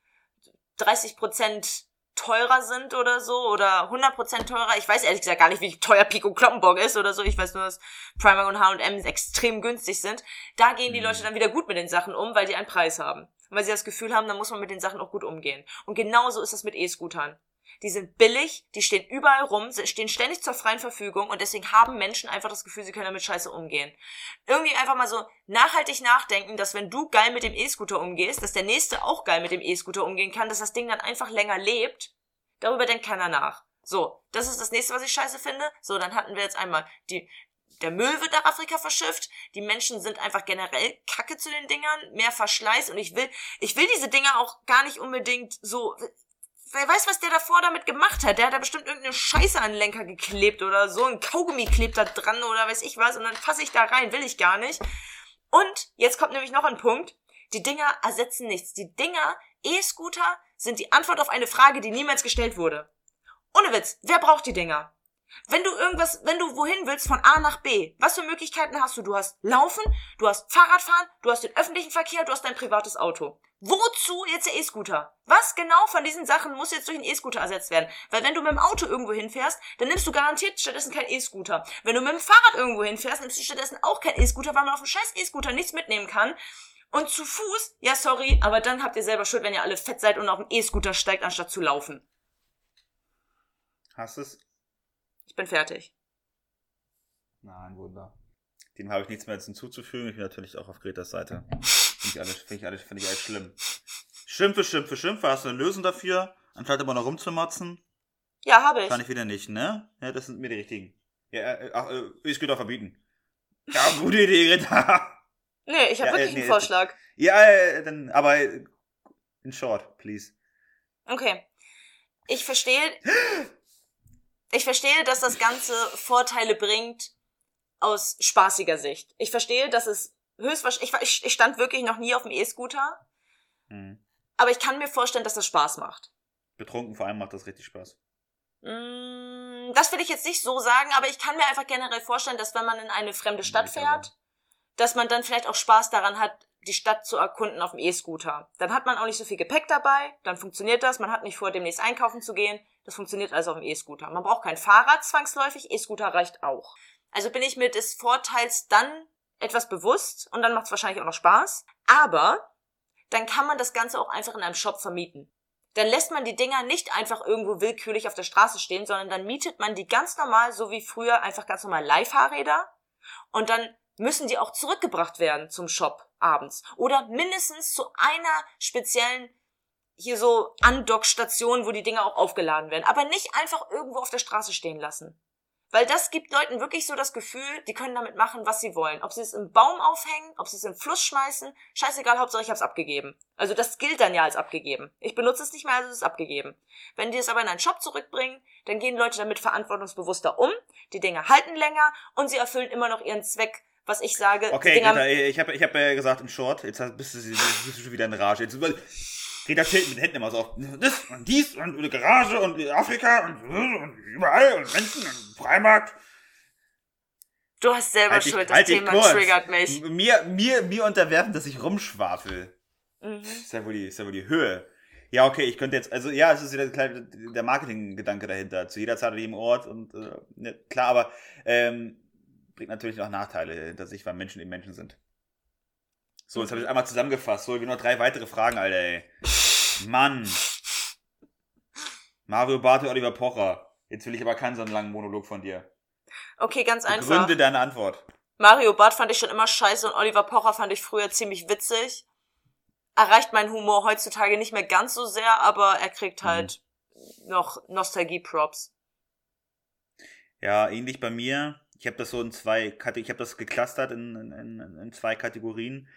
30% teurer sind oder so oder 100% teurer. Ich weiß ehrlich gesagt gar nicht, wie teuer und Kloppenburg ist oder so. Ich weiß nur, dass Primark und H&M extrem günstig sind. Da gehen die Mhm. Leute dann wieder gut mit den Sachen um, weil die einen Preis haben. Und weil sie das Gefühl haben, dann muss man mit den Sachen auch gut umgehen. Und genauso ist das mit E-Scootern. Die sind billig, die stehen überall rum, stehen ständig zur freien Verfügung und deswegen haben Menschen einfach das Gefühl, sie können damit scheiße umgehen. Irgendwie einfach mal so nachhaltig nachdenken, dass wenn du geil mit dem E-Scooter umgehst, dass der nächste auch geil mit dem E-Scooter umgehen kann, dass das Ding dann einfach länger lebt. Darüber denkt keiner nach. So, das ist das nächste, was ich scheiße finde. So, dann hatten wir jetzt einmal die, der Müll wird nach Afrika verschifft. Die Menschen sind einfach generell kacke zu den Dingern, mehr Verschleiß und ich will, ich will diese Dinger auch gar nicht unbedingt so, wer weiß, was der davor damit gemacht hat. Der hat da bestimmt irgendeine Scheiße an den Lenker geklebt oder so. Ein Kaugummi klebt da dran oder weiß ich was. Und dann fasse ich da rein. Will ich gar nicht. Und jetzt kommt nämlich noch ein Punkt. Die Dinger ersetzen nichts. Die Dinger, E-Scooter, sind die Antwort auf eine Frage, die niemals gestellt wurde. Ohne Witz, wer braucht die Dinger? Wenn du irgendwas, wenn du wohin willst von A nach B, was für Möglichkeiten hast du? Du hast Laufen, du hast Fahrradfahren, du hast den öffentlichen Verkehr, du hast dein privates Auto. Wozu jetzt der E-Scooter? Was genau von diesen Sachen muss jetzt durch einen E-Scooter ersetzt werden? Weil wenn du mit dem Auto irgendwo hinfährst, dann nimmst du garantiert stattdessen keinen E-Scooter. Wenn du mit dem Fahrrad irgendwo hinfährst, nimmst du stattdessen auch keinen E-Scooter, weil man auf dem scheiß E-Scooter nichts mitnehmen kann. Und zu Fuß, ja sorry, aber dann habt ihr selber Schuld, wenn ihr alle fett seid und auf dem E-Scooter steigt, anstatt zu laufen. Hast es? Ich bin fertig. Nein, Wunder. Dem habe ich nichts mehr hinzuzufügen. Ich bin natürlich auch auf Gretas Seite. <laughs> Finde ich alles, finde ich alles, finde ich alles schlimm. Schimpfe, schimpfe, schimpfe. Hast du eine Lösung dafür? Anstatt immer noch rumzumotzen? Ja, habe ich. Kann ich wieder nicht, ne? Ja, das sind mir die richtigen. Ja, äh, ach, äh, ich geht auch verbieten. Ja, <laughs> gute Idee, Greta. Nee, ich habe Ja, äh, wirklich nee, einen Vorschlag. Ja, äh, dann, aber äh, in short, please. Okay. Ich verstehe. <gasps> Ich verstehe, dass das Ganze Vorteile bringt aus spaßiger Sicht. Ich verstehe, dass es höchstwahrscheinlich. Ich, ich, stand wirklich noch nie auf dem E-Scooter, Hm. aber ich kann mir vorstellen, dass das Spaß macht. Betrunken vor allem macht das richtig Spaß. Mm, Das will ich jetzt nicht so sagen, aber ich kann mir einfach generell vorstellen, dass wenn man in eine fremde Stadt Ich aber. fährt, dass man dann vielleicht auch Spaß daran hat, die Stadt zu erkunden auf dem E-Scooter. Dann hat man auch nicht so viel Gepäck dabei, dann funktioniert das, man hat nicht vor, demnächst einkaufen zu gehen, das funktioniert also auf dem E-Scooter. Man braucht kein Fahrrad zwangsläufig, E-Scooter reicht auch. Also bin ich mir des Vorteils dann etwas bewusst und dann macht es wahrscheinlich auch noch Spaß, aber dann kann man das Ganze auch einfach in einem Shop vermieten. Dann lässt man die Dinger nicht einfach irgendwo willkürlich auf der Straße stehen, sondern dann mietet man die ganz normal, so wie früher, einfach ganz normal Leihfahrräder. Und dann müssen die auch zurückgebracht werden zum Shop abends. Oder mindestens zu einer speziellen, hier so Andockstation, wo die Dinger auch aufgeladen werden. Aber nicht einfach irgendwo auf der Straße stehen lassen. Weil das gibt Leuten wirklich so das Gefühl, die können damit machen, was sie wollen. Ob sie es im Baum aufhängen, ob sie es im Fluss schmeißen, scheißegal, Hauptsache ich hab's abgegeben. Also das gilt dann ja als abgegeben. Ich benutze es nicht mehr, also es ist abgegeben. Wenn die es aber in einen Shop zurückbringen, dann gehen Leute damit verantwortungsbewusster um, die Dinger halten länger und sie erfüllen immer noch ihren Zweck, was ich sage. Okay, Dinger, Greta, ich habe ich hab ja gesagt in Short, jetzt bist du, bist du schon wieder in Rage. Jetzt, Greta chillt mit den Händen immer so auf das und dies und eine Garage und Afrika und, und überall und Menschen und Freimarkt. du hast selber Halt Schuld, das halt Thema kurz. triggert mich. Mir, mir, mir unterwerfen, dass ich rumschwafel. Mhm. Ist ja wohl die, ist ja wohl die Höhe. Ja, okay, ich könnte jetzt, also ja, es ist wieder der Marketinggedanke dahinter. Zu jeder Zeit an jedem Ort und äh, ne, klar, aber ähm, bringt natürlich auch Nachteile hinter sich, weil Menschen eben Menschen sind. So, jetzt habe ich einmal zusammengefasst. So, wir noch drei weitere Fragen, Alter, ey. Mann. Mario Barth und Oliver Pocher. Jetzt will ich aber keinen so einen langen Monolog von dir. Okay, ganz einfach. Begründe deine Antwort. Mario Barth fand ich schon immer scheiße und Oliver Pocher fand ich früher ziemlich witzig. Erreicht meinen Humor heutzutage nicht mehr ganz so sehr, aber er kriegt halt noch Nostalgie-Props. Ja, ähnlich bei mir. Ich habe das so in zwei, ich habe das geclustert in, in, in, in zwei Kategorien.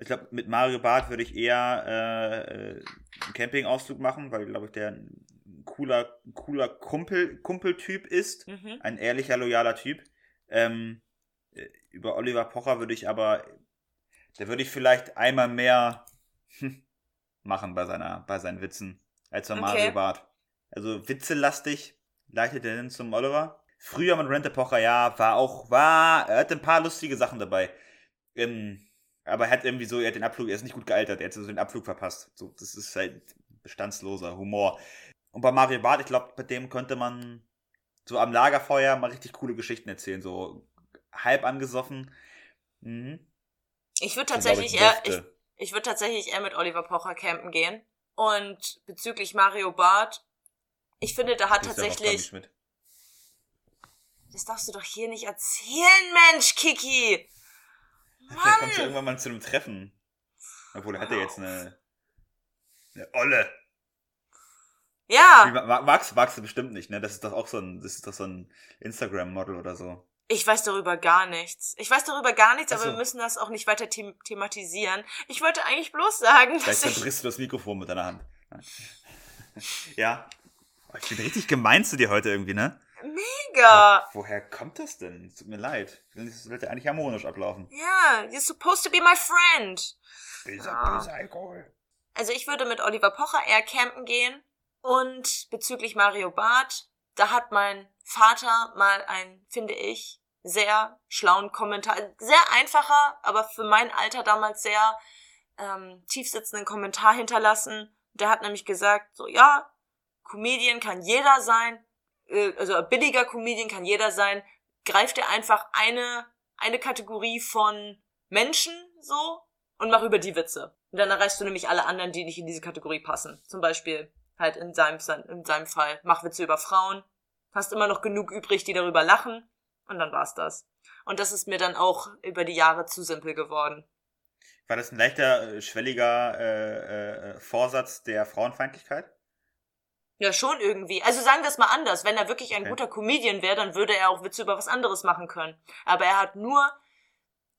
Ich glaube, mit Mario Barth würde ich eher äh, äh, einen Campingausflug machen, weil, glaube ich, der ein cooler, cooler Kumpel, Kumpeltyp ist. Mhm. Ein ehrlicher, loyaler Typ. Ähm, äh, über Oliver Pocher würde ich aber, da würde ich vielleicht einmal mehr hm, machen bei seiner, bei seinen Witzen, als bei Okay. Mario Barth. Also witzelastig, leitet er hin zum Oliver. Früher mit Rente Pocher, ja, war auch, war, er hatte ein paar lustige Sachen dabei. Ähm, aber er hat irgendwie so, er hat den Abflug, er ist nicht gut gealtert, er hat so den Abflug verpasst. So, das ist halt bestandsloser Humor. Und bei Mario Barth, ich glaube, mit dem könnte man so am Lagerfeuer mal richtig coole Geschichten erzählen, so halb angesoffen. Mhm. Ich würde tatsächlich ich, eher, ich, ich würde tatsächlich eher mit Oliver Pocher campen gehen. Und bezüglich Mario Barth, ich finde, da hat ja tatsächlich, das darfst du doch hier nicht erzählen, Mensch, Kiki! Vielleicht kommt ja irgendwann mal zu einem Treffen. Obwohl, er hat ja jetzt eine, eine Olle. Ja, ma- magst, magst du bestimmt nicht, ne? Das ist doch auch so ein, das ist doch so ein Instagram-Model oder so. ich weiß darüber gar nichts. Ich weiß darüber gar nichts, Ach aber wir müssen das auch nicht weiter them thematisieren. Ich wollte eigentlich bloß sagen, Vielleicht dass ich, zerbrichst du das Mikrofon mit deiner Hand. Ja. Ich bin richtig gemein zu dir heute irgendwie, ne? Mega. Woher kommt das denn? Es Tut mir leid. Das sollte eigentlich harmonisch ablaufen. Ja, you're supposed to be my friend. Böser, Ah. böser Alkohol. Also ich würde mit Oliver Pocher eher campen gehen. Und bezüglich Mario Barth, da hat mein Vater mal ein, finde ich, sehr schlauen Kommentar, sehr einfacher, aber für mein Alter damals sehr ähm, tiefsitzenden Kommentar hinterlassen. Der hat nämlich gesagt, so ja, Comedian kann jeder sein, also billiger Comedian kann jeder sein, greift dir einfach eine, eine Kategorie von Menschen so und mach über die Witze. Und dann erreichst du nämlich alle anderen, die nicht in diese Kategorie passen. Zum Beispiel halt in seinem, in seinem Fall, mach Witze über Frauen, hast immer noch genug übrig, die darüber lachen und dann war's das. Und das ist mir dann auch über die Jahre zu simpel geworden. War das ein leichter, äh, schwelliger äh, äh, Vorsatz der Frauenfeindlichkeit? Ja, schon irgendwie. Also sagen wir es mal anders. Wenn er wirklich ein okay. guter Comedian wäre, dann würde er auch Witze über was anderes machen können. Aber er hat nur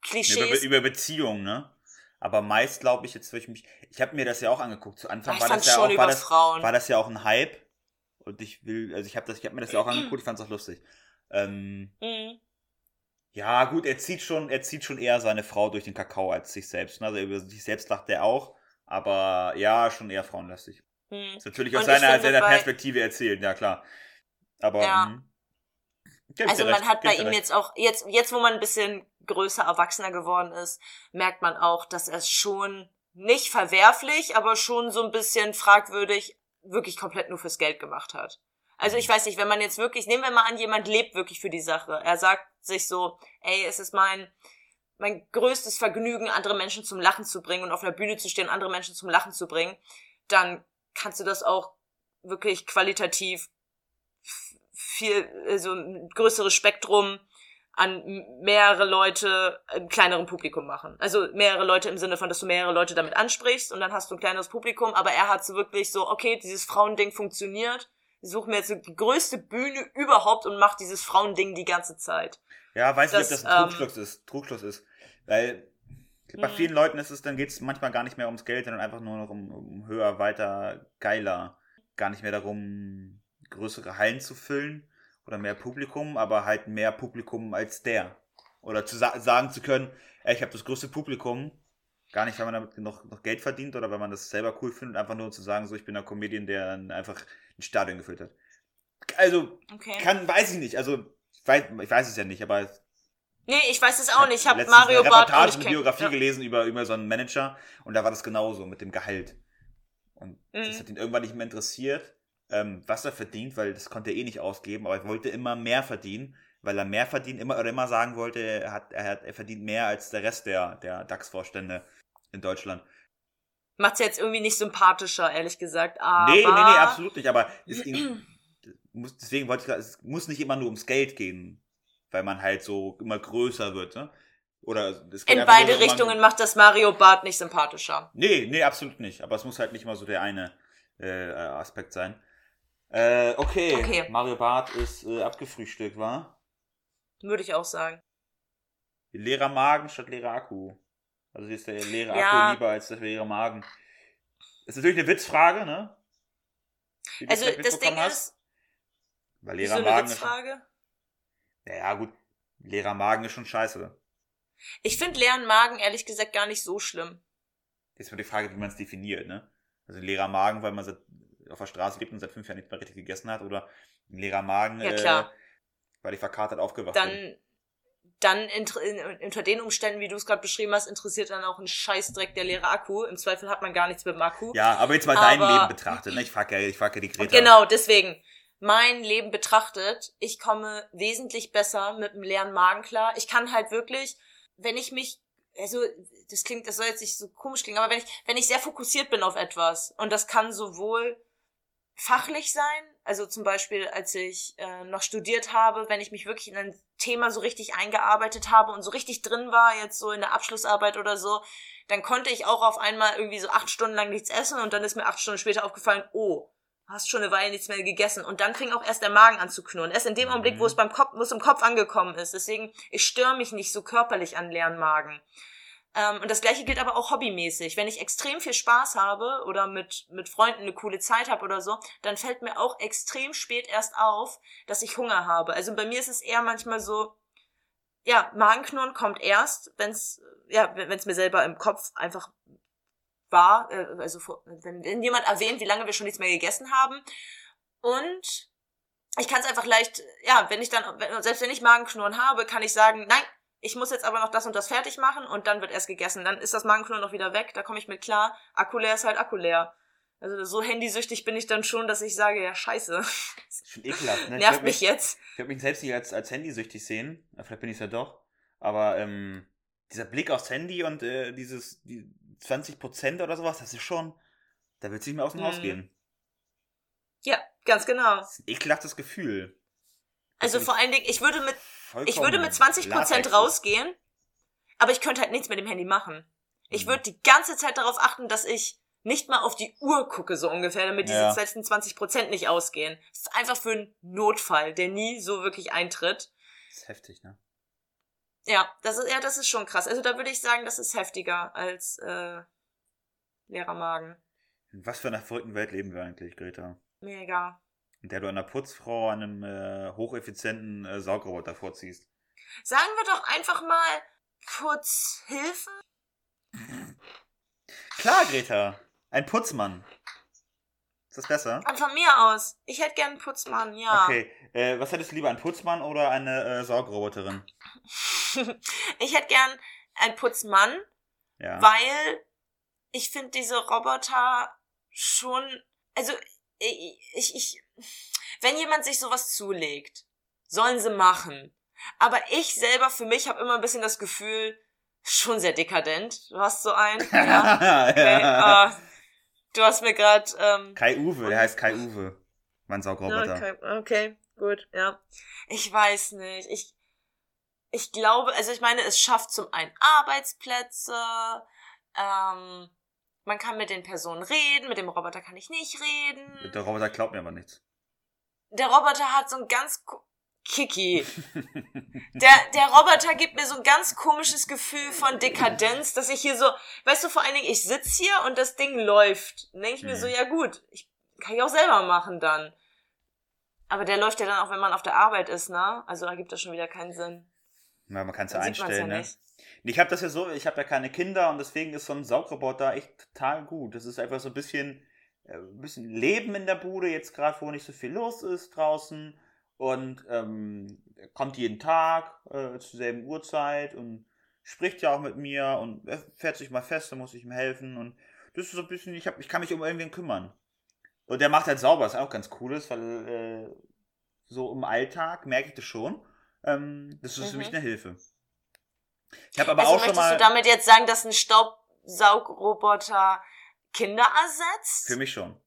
Klischees. Über, über Beziehungen, ne? Aber meist glaube ich jetzt, ich mich, ich habe mir das ja auch angeguckt. Zu Anfang ich war das ja auch, war das, war das ja auch ein Hype. Und ich will, also ich habe das, ich habe mir das ja auch angeguckt. Ich fand es auch lustig. Ähm, mhm. Ja, gut, er zieht schon, er zieht schon eher seine Frau durch den Kakao als sich selbst. Ne? Also über sich selbst lacht er auch, aber ja, schon eher frauenlastig. Hm. Ist natürlich aus seiner, seiner Perspektive erzählt, ja klar. Aber ja. Mh. Also man recht, hat bei ihm recht. jetzt auch, jetzt, jetzt wo man ein bisschen größer, erwachsener geworden ist, merkt man auch, dass er es schon nicht verwerflich, aber schon so ein bisschen fragwürdig wirklich komplett nur fürs Geld gemacht hat. Also ich weiß nicht, wenn man jetzt wirklich, nehmen wir mal an, jemand lebt wirklich für die Sache. Er sagt sich so, ey, es ist mein, mein größtes Vergnügen, andere Menschen zum Lachen zu bringen und auf einer Bühne zu stehen, andere Menschen zum Lachen zu bringen, dann kannst du das auch wirklich qualitativ viel, also ein größeres Spektrum an mehrere Leute im kleineren Publikum machen. Also mehrere Leute im Sinne von, dass du mehrere Leute damit ansprichst und dann hast du ein kleineres Publikum, aber er hat so wirklich so, okay, dieses Frauending funktioniert ich suche mir jetzt die größte Bühne überhaupt und mache dieses Frauending die ganze Zeit. Ja, weiß das, nicht, ob das ein Trugschluss ähm, ist. Trugschluss ist. Weil bei mhm. vielen Leuten ist es, dann geht es manchmal gar nicht mehr ums Geld, sondern einfach nur noch um, um höher, weiter, geiler. Gar nicht mehr darum, größere Hallen zu füllen oder mehr Publikum, aber halt mehr Publikum als der. Oder zu sa sagen zu können, ey, ich habe das größte Publikum, gar nicht, weil man damit noch, noch Geld verdient oder weil man das selber cool findet, einfach nur zu sagen, so ich bin ein Comedian, der einfach ein Stadion gefüllt hat. Also, okay. kann, weiß ich nicht. Also, ich weiß, ich weiß es ja nicht, aber. Nee, ich weiß es auch nicht. Ich habe Mario Bart auch nicht eine Biografie ja. gelesen über, über so einen Manager und da war das genauso mit dem Gehalt. Und mhm. das hat ihn irgendwann nicht mehr interessiert, ähm, was er verdient, weil das konnte er eh nicht ausgeben, aber er wollte immer mehr verdienen, weil er mehr verdient immer oder immer sagen wollte, er hat, er hat, er verdient mehr als der Rest der, der DAX-Vorstände in Deutschland macht's jetzt irgendwie nicht sympathischer, ehrlich gesagt. Aber nee, nee, nee, absolut nicht. Aber ihn, <clears throat> muss, deswegen wollte ich sagen, es muss nicht immer nur ums Geld gehen, weil man halt so immer größer wird. Ne? Oder es geht In beide nur, Richtungen macht das Mario Bart nicht sympathischer. Nee, nee, absolut nicht. Aber es muss halt nicht immer so der eine äh, Aspekt sein. Äh, okay. okay. Mario Bart ist äh, abgefrühstückt, war? Würde ich auch sagen. Leerer Magen statt leerer Akku. Also hier ist der leere ja. Akku lieber als der leere Magen. Das ist natürlich eine Witzfrage, ne? Also das Ding hast. ist. Weil leerer so Magen Witzfrage? Ist schon, ja, gut. Leerer Magen ist schon scheiße. Ich finde leeren Magen ehrlich gesagt gar nicht so schlimm. Jetzt wird die Frage, wie man es definiert, ne? Also leerer Magen, weil man auf der Straße lebt und seit fünf Jahren nicht mehr richtig gegessen hat, oder ein leerer Magen, ja, klar. Äh, weil ich verkatert aufgewacht dann, bin dann unter den Umständen, wie du es gerade beschrieben hast, interessiert dann auch ein Scheißdreck der leere Akku. Im Zweifel hat man gar nichts mit dem Akku. Ja, aber jetzt mal aber, dein Leben betrachtet. Ne? Ich frage ja, ich frag ja die Greta. Genau, deswegen. Mein Leben betrachtet, ich komme wesentlich besser mit einem leeren Magen klar. Ich kann halt wirklich, wenn ich mich, also das klingt, das soll jetzt nicht so komisch klingen, aber wenn ich, wenn ich sehr fokussiert bin auf etwas und das kann sowohl fachlich sein, also zum Beispiel, als ich äh, noch studiert habe, wenn ich mich wirklich in ein Thema so richtig eingearbeitet habe und so richtig drin war, jetzt so in der Abschlussarbeit oder so, dann konnte ich auch auf einmal irgendwie so acht Stunden lang nichts essen und dann ist mir acht Stunden später aufgefallen, oh, hast schon eine Weile nichts mehr gegessen. Und dann fing auch erst der Magen an zu knurren. Erst in dem Augenblick, wo es mhm. beim Kopf, wo es im Kopf angekommen ist. Deswegen, ich störe mich nicht so körperlich an leeren Magen. Ähm, und das gleiche gilt aber auch hobbymäßig. Wenn ich extrem viel Spaß habe oder mit, mit Freunden eine coole Zeit habe oder so, dann fällt mir auch extrem spät erst auf, dass ich Hunger habe. Also bei mir ist es eher manchmal so, ja, Magenknurren kommt erst, wenn's, ja, wenn's mir selber im Kopf einfach war, äh, also wenn, wenn jemand erwähnt, wie lange wir schon nichts mehr gegessen haben. Und ich kann es einfach leicht, ja, wenn ich dann, selbst wenn ich Magenknurren habe, kann ich sagen, nein, ich muss jetzt aber noch das und das fertig machen und dann wird erst gegessen. Dann ist das Magenknurren noch wieder weg, da komme ich mit klar. Akku leer ist halt Akku leer. Also so handysüchtig bin ich dann schon, dass ich sage, ja, scheiße. Schon ekelhaft, ne? <laughs> Nervt würd mich jetzt. Ich würde mich selbst nicht als, als handysüchtig sehen. Vielleicht bin ich es ja doch. Aber ähm, dieser Blick aufs Handy und äh, dieses die 20% oder sowas, das ist schon. Da wird es nicht mehr aus dem Haus Mhm. gehen. Ja, ganz genau. Das ist ein ekelhaftes Gefühl. Also vor allen Dingen, ich würde mit, ich würde mit 20% Latex. rausgehen, aber ich könnte halt nichts mit dem Handy machen. Ich Mhm. würde die ganze Zeit darauf achten, dass ich nicht mal auf die Uhr gucke, so ungefähr, damit diese Ja. letzten 20% nicht ausgehen. Das ist einfach für einen Notfall, der nie so wirklich eintritt. Das ist heftig, ne? Ja, das ist, ja, das ist schon krass. Also da würde ich sagen, das ist heftiger als äh, leerer Magen. In was für einer verrückten Welt leben wir eigentlich, Greta? Mega. In der du einer Putzfrau einem äh, hocheffizienten äh, Saugroboter vorziehst. Sagen wir doch einfach mal kurz Hilfe. Klar, Greta. Ein Putzmann. Ist das besser? Und von mir aus. Ich hätte gern einen Putzmann, ja. Okay. Äh, was hättest du lieber, ein Putzmann oder eine äh, Saugroboterin? <laughs> ich hätte gern einen Putzmann, Ja. weil ich finde diese Roboter schon, also ich, ich, ich, wenn jemand sich sowas zulegt, sollen sie machen. Aber ich selber für mich habe immer ein bisschen das Gefühl, schon sehr dekadent. Du hast so einen, <laughs> ja. <laughs> Okay, ah, du hast mir gerade ähm, Kai Uwe, der heißt Kai Uwe. Mein Saugroboter. Okay, okay, gut, ja. Ich weiß nicht. Ich, ich glaube, also ich meine, es schafft zum einen Arbeitsplätze, ähm, man kann mit den Personen reden, mit dem Roboter kann ich nicht reden. Der Roboter glaubt mir aber nichts. Der Roboter hat so ein ganz Kiki. Der, der Roboter gibt mir so ein ganz komisches Gefühl von Dekadenz, dass ich hier so, weißt du, vor allen Dingen, ich sitz hier und das Ding läuft. Dann denke ich mir Mhm. so, ja gut, ich kann ich auch selber machen dann. Aber der läuft ja dann auch, wenn man auf der Arbeit ist, ne? Also da gibt das schon wieder keinen Sinn. Ja, man kann es ja einstellen, ja ne? nicht. Ich habe das ja so, ich habe ja keine Kinder und deswegen ist so ein Saugroboter echt total gut. Das ist einfach so ein bisschen, äh, ein bisschen Leben in der Bude, jetzt gerade, wo nicht so viel los ist draußen. Und ähm, er kommt jeden Tag äh, zur selben Uhrzeit und spricht ja auch mit mir und er fährt sich mal fest, da muss ich ihm helfen. Und das ist so ein bisschen, ich, hab, ich kann mich um irgendwen kümmern. Und der macht halt sauber, was auch ganz cool ist, weil äh, so im Alltag merke ich das schon. Ähm, das ist für Mhm. mich eine Hilfe. Ich habe aber also auch schon möchtest mal. du damit jetzt sagen, dass ein Staubsaugroboter Kinder ersetzt? Für mich schon.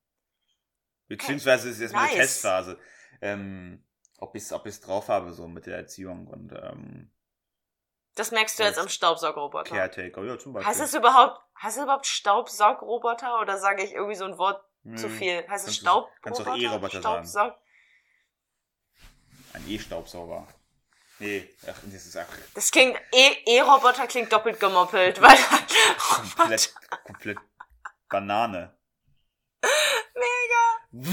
Beziehungsweise ist jetzt mal eine Nice. Testphase. Ähm, ob ich es ob ich's drauf habe, so mit der Erziehung und ähm, Das merkst du jetzt am Staubsaugroboter. Caretaker. Ja, zum Beispiel. Heißt es überhaupt, heißt es überhaupt Staubsaugroboter oder sage ich irgendwie so ein Wort Nö, zu viel? Heißt es Staubroboter? kannst du auch E-Roboter sagen. Ein E-Staubsauger. Nee, ach, das ist ach, das klingt, E- E-Roboter klingt doppelt gemoppelt, weil <laughs> komplett, <laughs> komplett Banane. Mega.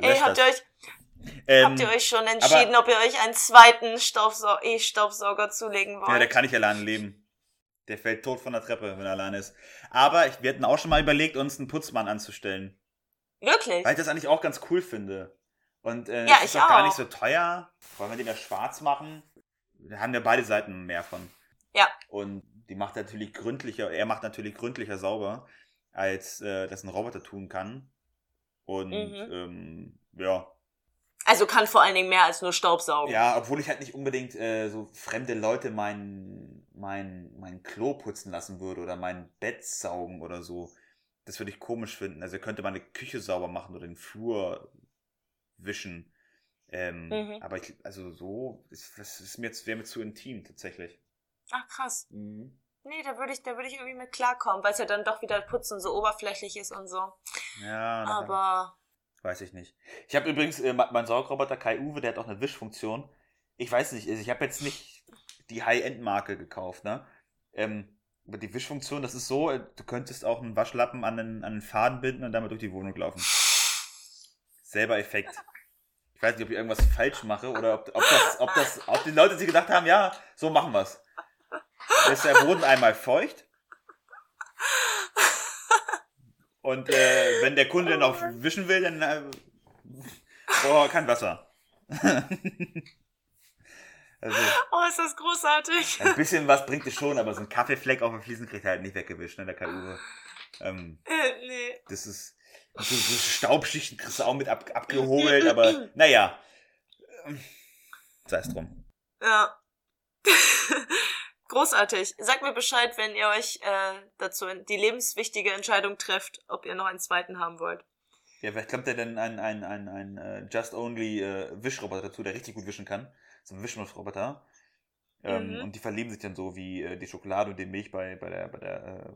Ey, habt ihr euch, ähm, habt ihr euch schon entschieden, ob ihr euch einen zweiten Staubsau E-Staubsauger zulegen wollt? Ja, der kann nicht alleine leben. Der fällt tot von der Treppe, wenn er alleine ist. Aber ich, wir hatten auch schon mal überlegt, uns einen Putzmann anzustellen. Wirklich? Weil ich das eigentlich auch ganz cool finde. Und äh, Ja, ist ich auch gar auch. nicht so teuer. Wollen wir den ja schwarz machen? Da haben wir beide Seiten mehr von. Ja. Und die macht natürlich gründlicher, er macht natürlich gründlicher sauber, als äh, das ein Roboter tun kann. Und Mhm. ähm, ja. Also kann vor allen Dingen mehr als nur Staubsaugen. Ja, obwohl ich halt nicht unbedingt äh, so fremde Leute mein, mein, mein Klo putzen lassen würde oder mein Bett saugen oder so. Das würde ich komisch finden. Also er könnte meine Küche sauber machen oder den Flur wischen. Ähm, Mhm. Aber ich, also so, ist, das ist mir jetzt, wäre mir zu intim tatsächlich. Ach krass. Mhm. Nee, da würde ich, da würde ich irgendwie mit klarkommen, weil es ja dann doch wieder Putzen so oberflächlich ist und so. Ja, Aber weiß ich nicht. Ich habe übrigens, äh, mein Saugroboter Kai Uwe, der hat auch eine Wischfunktion. Ich weiß nicht, also ich habe jetzt nicht die High-End-Marke gekauft, ne? Ähm, aber die Wischfunktion, das ist so, äh, du könntest auch einen Waschlappen an den, an den Faden binden und damit durch die Wohnung laufen. Selber Effekt. Ich weiß nicht, ob ich irgendwas falsch mache oder ob, ob, das, ob, das, ob die Leute sich gedacht haben, ja, so machen wir's. Da ist der Boden einmal feucht. Und äh, wenn der Kunde noch wischen will, dann äh, er kein Wasser. <laughs> also, Oh, ist das großartig. ein bisschen was bringt es schon, aber so ein Kaffeefleck auf dem Fliesen kriegt er halt nicht weggewischt, ne, der Uwe. Ähm, Äh, nee. das ist, so, so Staubschichten kriegst du auch mit ab, abgehobelt, aber <clears throat> naja. Sei es drum. Ja. <laughs> Großartig. Sagt mir Bescheid, wenn ihr euch äh, dazu die lebenswichtige Entscheidung trefft, ob ihr noch einen zweiten haben wollt. Ja, vielleicht kommt ja dann ein, ein, ein, ein äh, Just Only äh, Wischroboter dazu, der richtig gut wischen kann. So ein Wischnussroboter. Ähm, Mhm. Und die verlieben sich dann so wie äh, die Schokolade und die Milch bei, bei der, bei der äh,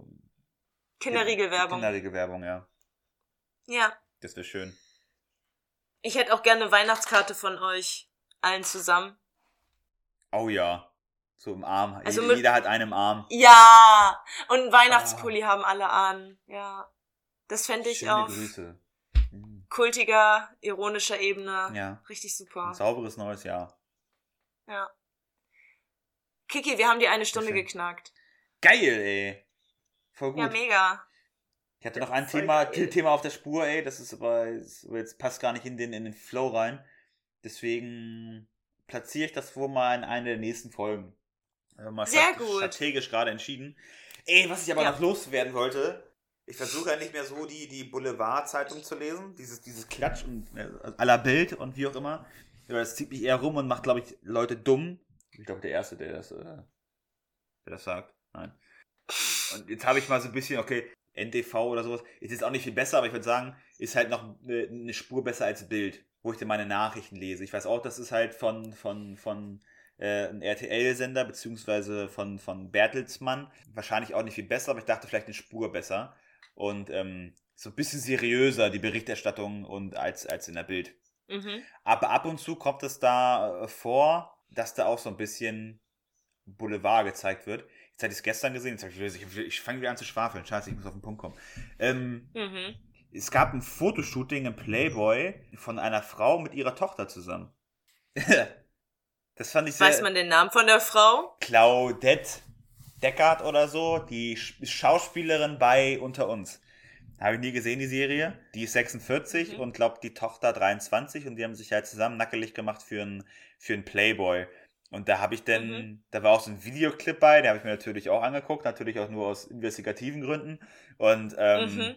Kinderriegelwerbung. Kinderriegelwerbung, ja. Ja. Das wäre schön. Ich hätte auch gerne eine Weihnachtskarte von euch allen zusammen. Oh ja. So im Arm. Also jeder, mit- hat einen im Arm. Ja! Und einen Weihnachtspulli haben alle an. Ja. Das fände ich Schöne auf Grüße. Mhm. kultiger, ironischer Ebene Ja. richtig Ein super. sauberes neues Jahr. Ja. Kiki, wir haben die eine Stunde geknackt. Geil, ey. Voll gut. Ja, mega. Ich hatte noch ein Thema, geil. Killthema auf der Spur, ey. Das ist aber, ist, aber jetzt passt gar nicht in den, in den Flow rein. Deswegen platziere ich das wohl mal in eine der nächsten Folgen. Also mal Sehr gut. strategisch gerade entschieden. Ey, was ich aber Ja. noch loswerden wollte, ich versuche ja nicht mehr so die, die Boulevard-Zeitung zu lesen. Dieses, dieses Klatsch und äh, aller Bild und wie auch immer. Aber das zieht mich eher rum und macht, glaube ich, Leute dumm. Ich glaube, der Erste, der das, äh, der das sagt. Nein. Und jetzt habe ich mal so ein bisschen, okay, NTV oder sowas, ist jetzt auch nicht viel besser, aber ich würde sagen, ist halt noch eine, eine Spur besser als Bild, wo ich dann meine Nachrichten lese. Ich weiß auch, das ist halt von, von, von äh, einem RTL-Sender, beziehungsweise von, von Bertelsmann. Wahrscheinlich auch nicht viel besser, aber ich dachte vielleicht eine Spur besser. Und ähm, so ein bisschen seriöser, die Berichterstattung und als, als in der Bild. Mhm. Aber ab und zu kommt es da äh, vor, dass da auch so ein bisschen Boulevard gezeigt wird. Jetzt hatte ich es gestern gesehen, jetzt hab ich, ich, ich fange wieder an zu schwafeln. Scheiße, ich muss auf den Punkt kommen. Ähm, Mhm. es gab ein Fotoshooting im Playboy von einer Frau mit ihrer Tochter zusammen. <laughs> das fand ich sehr. Weiß man den Namen von der Frau? Claudette Deckard oder so, die Sch- Schauspielerin bei Unter uns. Habe ich nie gesehen, die Serie. Die ist 46 Mhm. und glaubt die Tochter 23 und die haben sich halt zusammen nackelig gemacht für einen für einen Playboy. Und da habe ich dann, Mhm. da war auch so ein Videoclip bei, den habe ich mir natürlich auch angeguckt, natürlich auch nur aus investigativen Gründen. Und ähm, Mhm.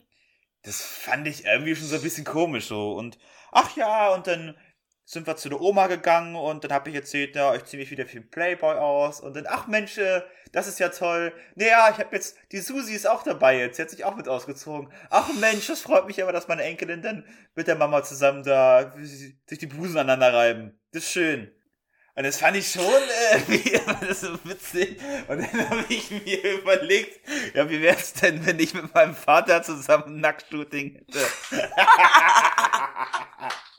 das fand ich irgendwie schon so ein bisschen komisch so. Und ach ja, und dann sind wir zu der Oma gegangen und dann habe ich erzählt, ja, ich ziehe mich wieder für den Playboy aus. Und dann, ach Mensch, äh, das ist ja toll. Naja, ich habe jetzt, die Susi ist auch dabei jetzt, sie hat sich auch mit ausgezogen. Ach Mensch, das freut mich aber, dass meine Enkelin dann mit der Mama zusammen da sich die Busen aneinander reiben. Das ist schön. Und das fand ich schon äh, <laughs> wie, das so witzig. Und dann habe ich mir überlegt, ja, wie wäre es denn, wenn ich mit meinem Vater zusammen Nacktshooting hätte? <laughs>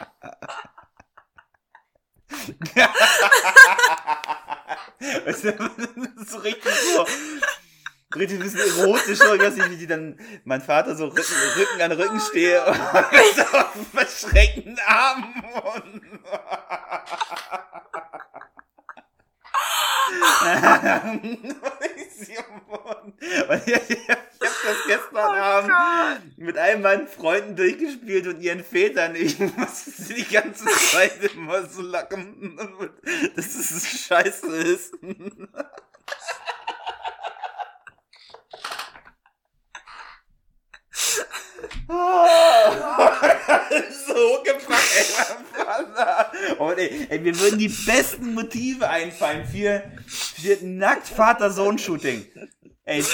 <laughs> Weißt du, das ist so richtig so. Richtig ein bisschen erotisch, ich weiß nicht, wie die dann, mein Vater so Rücken, Rücken an Rücken stehe und <laughs> so auf verschränkten Armen Und ich, ich hab das gestern Abend mit einem meinen Freunden durchgespielt und ihren Vätern. Ich musste sie die ganze Zeit immer so lachen, dass es scheiße ist. <laughs> so gepackt, ey. Und ey, ey, wir würden die besten Motive einfallen für, für Nackt-Vater-Sohn-Shooting. Ey,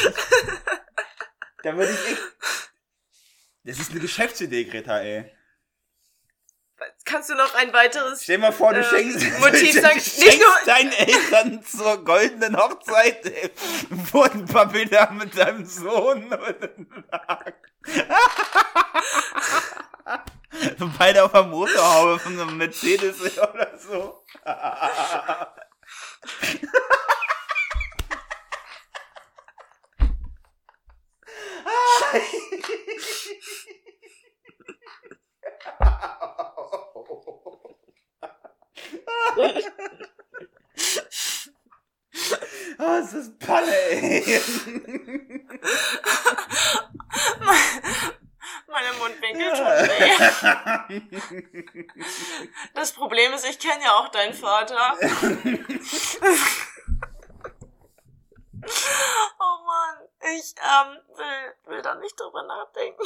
da würde ich echt. Das ist eine Geschäftsidee, Greta, ey. Kannst du noch ein weiteres? Stell mal vor, du Äh, schenkst, Motiv <laughs> sagen, nicht nur- deinen Eltern zur goldenen Hochzeit <laughs> wurden ein paar Bilder mit deinem Sohn <laughs> und beide auf der Motorhaube von einem Mercedes oder so. Oh, ist das Palle, ey. <laughs> Meine Mundwinkel tun weh. Das Problem ist, ich kenne ja auch deinen Vater. <laughs> oh Mann, ich ähm, will, will da nicht drüber nachdenken.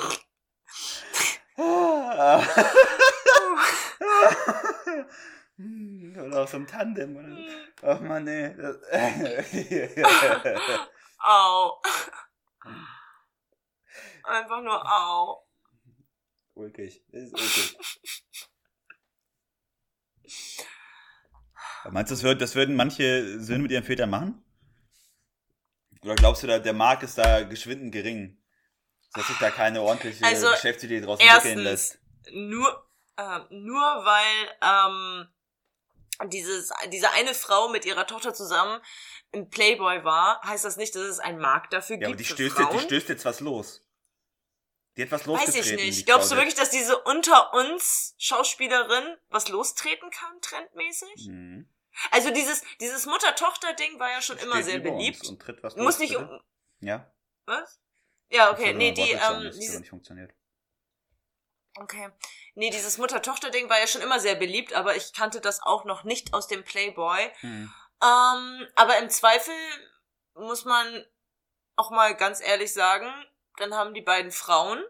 oder auf so einem Tandem. Oder? Ach man, nee. <laughs> Au. <laughs> Einfach nur au. ulkig. Das ist ulkig. <laughs> Meinst du, das, würd, das würden manche Söhne mit ihren Vätern machen? Oder glaubst du, da, der Markt ist da geschwindend gering? Dass sich da keine ordentliche Also, Geschäftsidee draus entwickeln lässt? Nur, äh, nur weil ähm, dieses, diese eine Frau mit ihrer Tochter zusammen im Playboy war, heißt das nicht, dass es einen Markt dafür Ja, aber gibt die für stößt, jetzt, die stößt jetzt was los. Die hat was Weiß losgetreten. ich nicht. die Glaubst du wirklich, dass diese unter uns Schauspielerin was lostreten kann, trendmäßig? Mhm. Also dieses, dieses Mutter-Tochter-Ding war ja schon immer Steht sehr beliebt. Und tritt was Muss los, nicht um. Ja. Was? Ja, okay. Nee, die, ähm, diese, nicht funktioniert. Okay. Nee, dieses Mutter-Tochter-Ding war ja schon immer sehr beliebt, aber ich kannte das auch noch nicht aus dem Playboy. Mhm. Ähm, aber im Zweifel muss man auch mal ganz ehrlich sagen, dann haben die beiden Frauen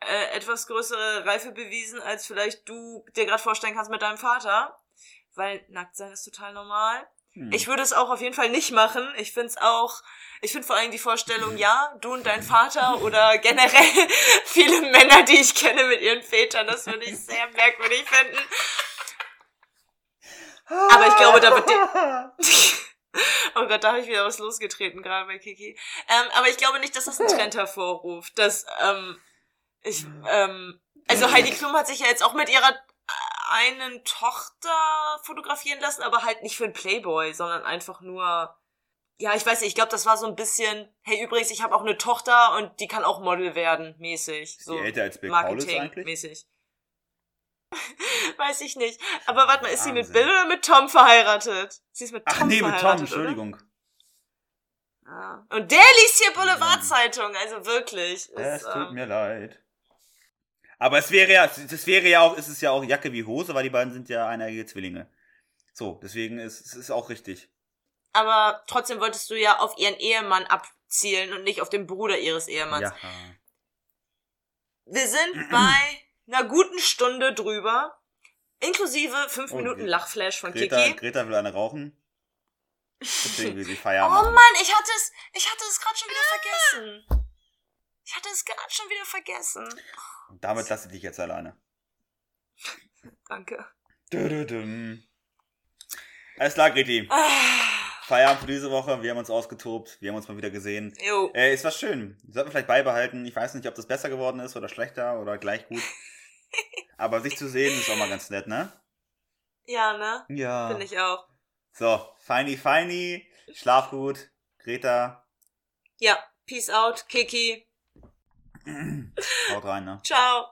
äh, etwas größere Reife bewiesen, als vielleicht du dir gerade vorstellen kannst mit deinem Vater. Weil nackt sein ist total normal. Hm. Ich würde es auch auf jeden Fall nicht machen. Ich finde es auch, ich finde vor allem die Vorstellung, ja, du und dein Vater <laughs> oder generell <laughs> viele Männer, die ich kenne mit ihren Vätern, das würde ich sehr merkwürdig finden. aber ich glaube, da wird <laughs> Oh Gott, da habe ich wieder was losgetreten, gerade bei Kiki. Ähm, aber ich glaube nicht, dass das einen Trend hervorruft. Dass, ähm, ich, ähm, also Heidi Klum hat sich ja jetzt auch mit ihrer einen Tochter fotografieren lassen, aber halt nicht für einen Playboy, sondern einfach nur. Ja, ich weiß nicht, ich glaube, das war so ein bisschen, hey, übrigens, ich habe auch eine Tochter und die kann auch Model werden, mäßig. So die älter als Bill Marketing eigentlich? mäßig. <laughs> weiß ich nicht. Aber warte mal, ist sie mit Wahnsinn. Bill oder mit Tom verheiratet? Sie ist mit Tom Ach nee, mit Tom, verheiratet, Entschuldigung. Oder? Ah. Und der liest hier Boulevardzeitung, also wirklich. Es Ist, tut ähm, mir leid. Aber es wäre ja, das wäre ja auch, es ist ja auch Jacke wie Hose, weil die beiden sind ja eineige Zwillinge. So, deswegen ist es ist auch richtig. aber trotzdem wolltest du ja auf ihren Ehemann abzielen und nicht auf den Bruder ihres Ehemanns. Ja. Wir sind <clears throat> bei einer guten Stunde drüber. Inklusive fünf Oh, Minuten Lachflash von Greta, Kiki. Greta will eine rauchen. Deswegen will sie Oh Feierabend machen. Mann, ich hatte es, ich hatte es gerade schon wieder vergessen. Ich hatte es gerade schon wieder vergessen. <clears throat> Und damit lasse ich dich jetzt alleine. <laughs> Danke. Dü-dü-düm. Alles klar, Greti. Ah, Feierabend für diese Woche. Wir haben uns ausgetobt. Wir haben uns mal wieder gesehen. jo. Äh, ist was schön. Sollten wir vielleicht beibehalten. Ich weiß nicht, ob das besser geworden ist oder schlechter oder gleich gut. <laughs> Aber sich zu sehen ist auch mal ganz nett, ne? Ja, ne? Ja. Finde ich auch. So, feini, feini. Schlaf gut. Greta, Ja, peace out, Kiki. Haut rein, ne? Ciao.